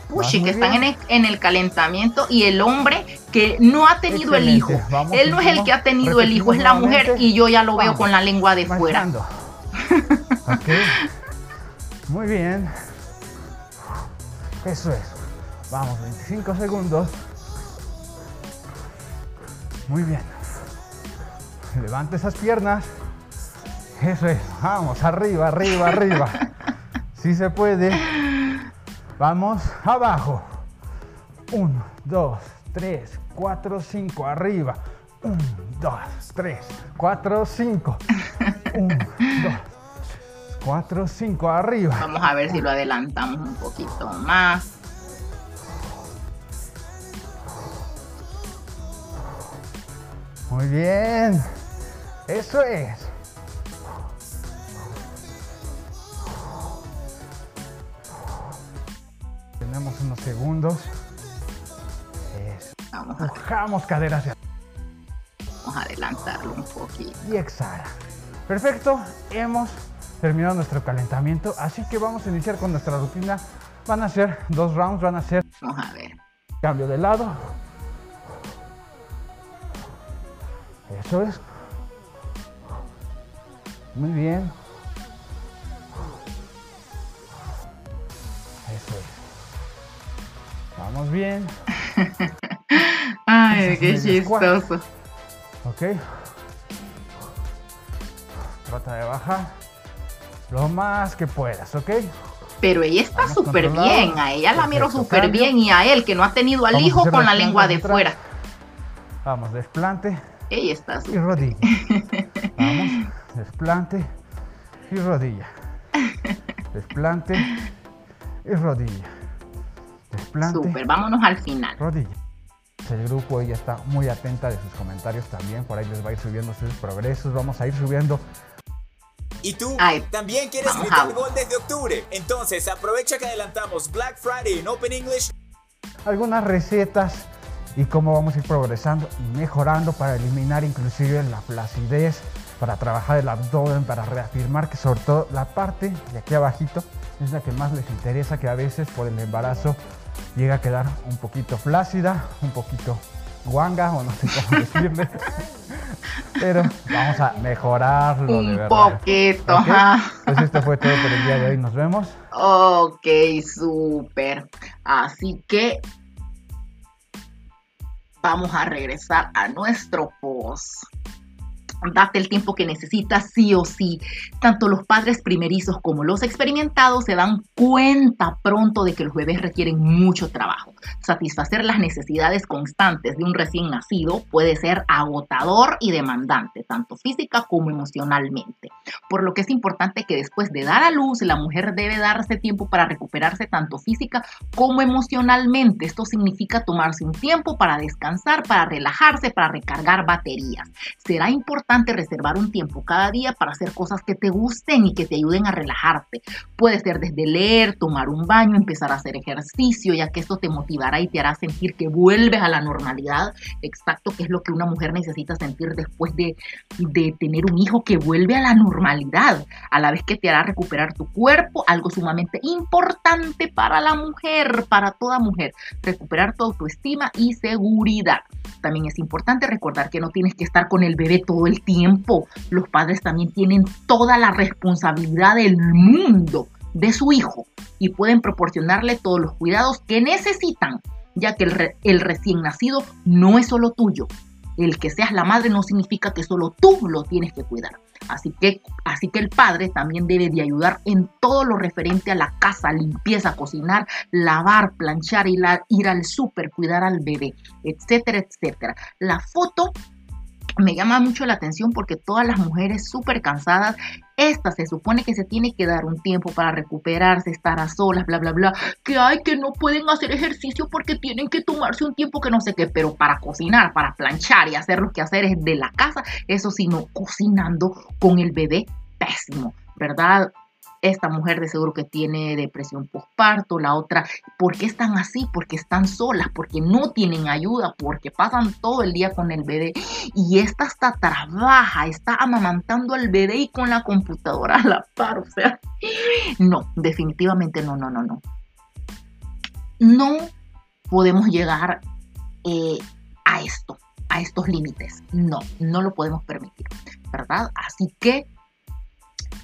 Pushi, que están en el, calentamiento y el hombre que no ha tenido el hijo. Él no es el que ha tenido el hijo, es la mujer y yo ya lo veo con la lengua de fuera. ok. Muy bien. Eso es. Vamos, 25 segundos. Muy bien. Levante esas piernas. Eso es. Vamos, arriba, arriba, arriba. Si se puede. Vamos, abajo. 1, 2, 3, 4, 5. Arriba. 1, 2, 3, 4, 5. 1, 2, 4, 5. Arriba. Vamos a ver si lo adelantamos un poquito más. Muy bien. Eso es. Tenemos unos segundos. Eso. Vamos Bajamos cadera hacia Vamos a adelantarlo un poquito. Y exhala. Perfecto. Hemos terminado nuestro calentamiento. Así que vamos a iniciar con nuestra rutina. Van a ser dos rounds. Van a ser. Vamos a ver. Cambio de lado Eso es. Muy bien. Eso es. Vamos bien. Ay, qué chistoso. Ok. Trata de bajar lo más que puedas, ¿ok? Pero ella está súper bien, a ella la miro súper bien y a él que no ha tenido al hijo con la lengua de fuera. Vamos, desplante. Ella está Y rodilla. Vamos, desplante y rodilla. Desplante y rodilla. Desplante. Super, vámonos al final. Rodilla. El grupo ella está muy atenta de sus comentarios también. Por ahí les va a ir subiendo sus progresos. Vamos a ir subiendo ¿Y tú Ay, también quieres gritar gol desde octubre? Entonces aprovecha que adelantamos Black Friday en Open English algunas recetas y cómo vamos a ir progresando y mejorando para eliminar inclusive la flacidez, para trabajar el abdomen, para reafirmar que sobre todo la parte de aquí abajito es la que más les interesa, que a veces por el embarazo llega a quedar un poquito flácida, un poquito guanga o no sé cómo decirle. Pero vamos a mejorarlo de Un verdad. poquito, ¿Ok? ajá. Pues esto fue todo por el día de hoy. Nos vemos. Ok, súper. Así que vamos a regresar a nuestro post. Date el tiempo que necesitas, sí o sí. Tanto los padres primerizos como los experimentados se dan cuenta pronto de que los bebés requieren mucho trabajo. Satisfacer las necesidades constantes de un recién nacido puede ser agotador y demandante, tanto física como emocionalmente. Por lo que es importante que después de dar a luz, la mujer debe darse tiempo para recuperarse tanto física como emocionalmente. Esto significa tomarse un tiempo para descansar, para relajarse, para recargar baterías. Será importante reservar un tiempo cada día para hacer cosas que te gusten y que te ayuden a relajarte. Puede ser desde leer, tomar un baño, empezar a hacer ejercicio, ya que esto te motivará y te hará sentir que vuelves a la normalidad. Exacto, que es lo que una mujer necesita sentir después de, de tener un hijo que vuelve a la normalidad, a la vez que te hará recuperar tu cuerpo, algo sumamente importante para la mujer, para toda mujer, recuperar tu autoestima y seguridad. También es importante recordar que no tienes que estar con el bebé todo el tiempo. Los padres también tienen toda la responsabilidad del mundo de su hijo y pueden proporcionarle todos los cuidados que necesitan, ya que el, re- el recién nacido no es solo tuyo. El que seas la madre no significa que solo tú lo tienes que cuidar. Así que, así que el padre también debe de ayudar en todo lo referente a la casa, limpieza, cocinar, lavar, planchar, ir, ir al súper, cuidar al bebé, etcétera, etcétera. La foto me llama mucho la atención porque todas las mujeres súper cansadas, esta se supone que se tiene que dar un tiempo para recuperarse, estar a solas, bla, bla, bla, que hay que no pueden hacer ejercicio porque tienen que tomarse un tiempo que no sé qué, pero para cocinar, para planchar y hacer los quehaceres de la casa, eso sí, no cocinando con el bebé, pésimo, ¿verdad? Esta mujer de seguro que tiene depresión postparto, la otra, ¿por qué están así? Porque están solas, porque no tienen ayuda, porque pasan todo el día con el bebé y esta hasta trabaja, está amamantando al bebé y con la computadora a la par, o sea, no, definitivamente no, no, no, no. No podemos llegar eh, a esto, a estos límites, no, no lo podemos permitir, ¿verdad? Así que,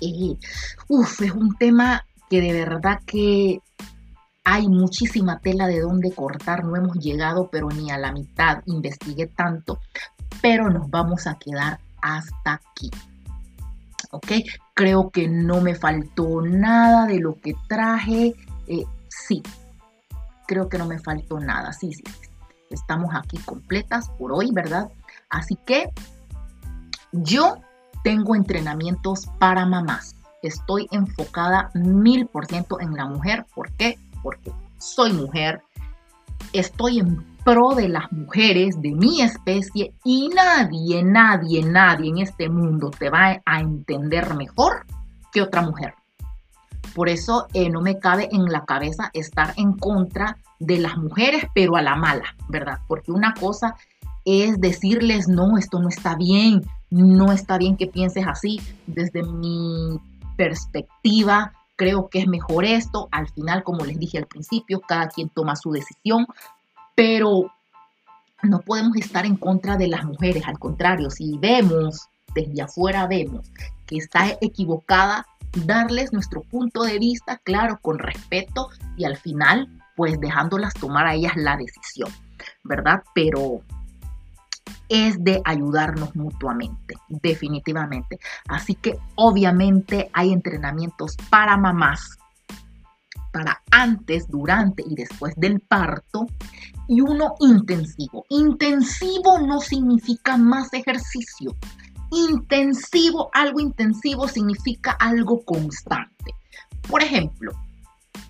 eh, uf, es un tema que de verdad que hay muchísima tela de dónde cortar, no hemos llegado pero ni a la mitad, investigué tanto, pero nos vamos a quedar hasta aquí. ¿Ok? Creo que no me faltó nada de lo que traje. Eh, sí, creo que no me faltó nada. Sí, sí, sí. Estamos aquí completas por hoy, ¿verdad? Así que yo tengo entrenamientos para mamás. Estoy enfocada mil por ciento en la mujer. ¿Por qué? Porque soy mujer. Estoy en pro de las mujeres de mi especie y nadie, nadie, nadie en este mundo te va a entender mejor que otra mujer. Por eso eh, no me cabe en la cabeza estar en contra de las mujeres, pero a la mala, ¿verdad? Porque una cosa es decirles, no, esto no está bien, no está bien que pienses así. Desde mi perspectiva, creo que es mejor esto. Al final, como les dije al principio, cada quien toma su decisión, pero no podemos estar en contra de las mujeres. Al contrario, si vemos, desde afuera vemos que está equivocada, darles nuestro punto de vista, claro, con respeto y al final, pues dejándolas tomar a ellas la decisión, ¿verdad? Pero es de ayudarnos mutuamente, definitivamente. Así que obviamente hay entrenamientos para mamás, para antes, durante y después del parto, y uno intensivo. Intensivo no significa más ejercicio. Intensivo, algo intensivo significa algo constante. Por ejemplo,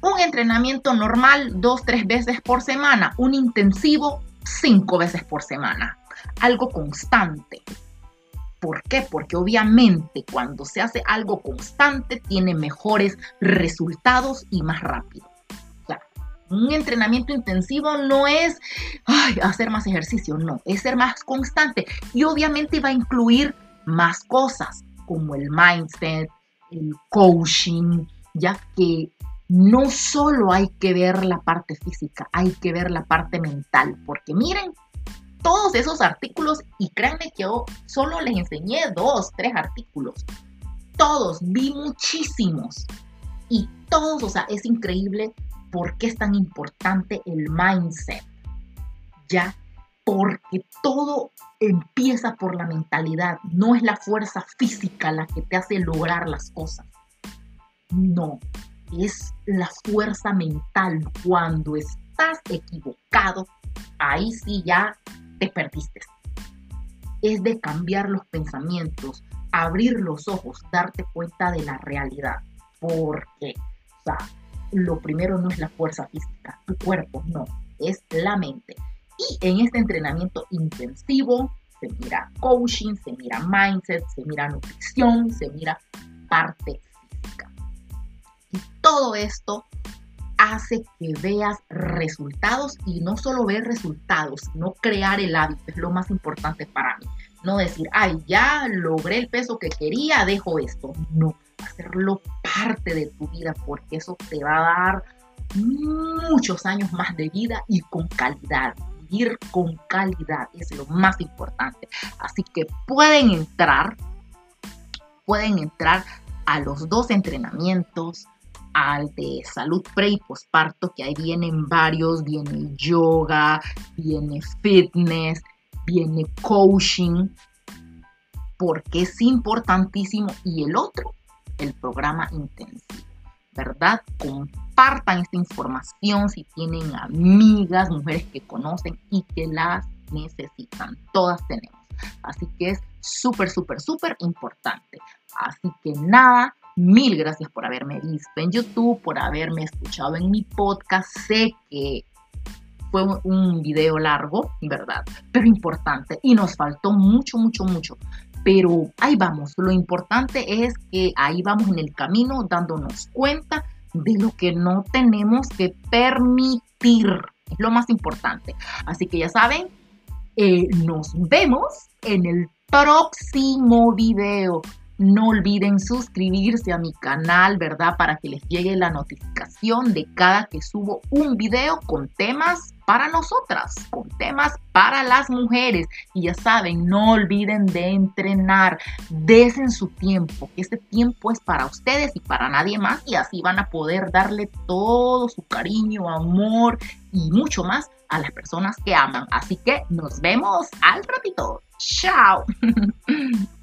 un entrenamiento normal dos, tres veces por semana, un intensivo cinco veces por semana. Algo constante. ¿Por qué? Porque obviamente cuando se hace algo constante tiene mejores resultados y más rápido. Un entrenamiento intensivo no es hacer más ejercicio, no, es ser más constante y obviamente va a incluir más cosas como el mindset, el coaching, ya que no solo hay que ver la parte física, hay que ver la parte mental, porque miren, todos esos artículos y créanme que yo solo les enseñé dos, tres artículos. Todos, vi muchísimos. Y todos, o sea, es increíble por qué es tan importante el mindset. Ya, porque todo empieza por la mentalidad. No es la fuerza física la que te hace lograr las cosas. No, es la fuerza mental. Cuando estás equivocado, ahí sí ya perdiste. Es de cambiar los pensamientos, abrir los ojos, darte cuenta de la realidad. Porque, o lo primero no es la fuerza física, tu cuerpo, no, es la mente. Y en este entrenamiento intensivo se mira coaching, se mira mindset, se mira nutrición, se mira parte física. Y todo esto hace que veas resultados y no solo ver resultados, sino crear el hábito, es lo más importante para mí. No decir, ay, ya logré el peso que quería, dejo esto. No, hacerlo parte de tu vida porque eso te va a dar muchos años más de vida y con calidad. Vivir con calidad es lo más importante. Así que pueden entrar, pueden entrar a los dos entrenamientos al de salud pre y posparto, que ahí vienen varios, viene yoga, viene fitness, viene coaching, porque es importantísimo. Y el otro, el programa intensivo, ¿verdad? Compartan esta información si tienen amigas, mujeres que conocen y que las necesitan. Todas tenemos. Así que es súper, súper, súper importante. Así que nada, Mil gracias por haberme visto en YouTube, por haberme escuchado en mi podcast. Sé que fue un video largo, ¿verdad? Pero importante y nos faltó mucho, mucho, mucho. Pero ahí vamos. Lo importante es que ahí vamos en el camino dándonos cuenta de lo que no tenemos que permitir. Es lo más importante. Así que ya saben, eh, nos vemos en el próximo video. No olviden suscribirse a mi canal, ¿verdad? Para que les llegue la notificación de cada que subo un video con temas para nosotras, con temas para las mujeres. Y ya saben, no olviden de entrenar, desen su tiempo, que este tiempo es para ustedes y para nadie más. Y así van a poder darle todo su cariño, amor y mucho más a las personas que aman. Así que nos vemos al ratito. Chao.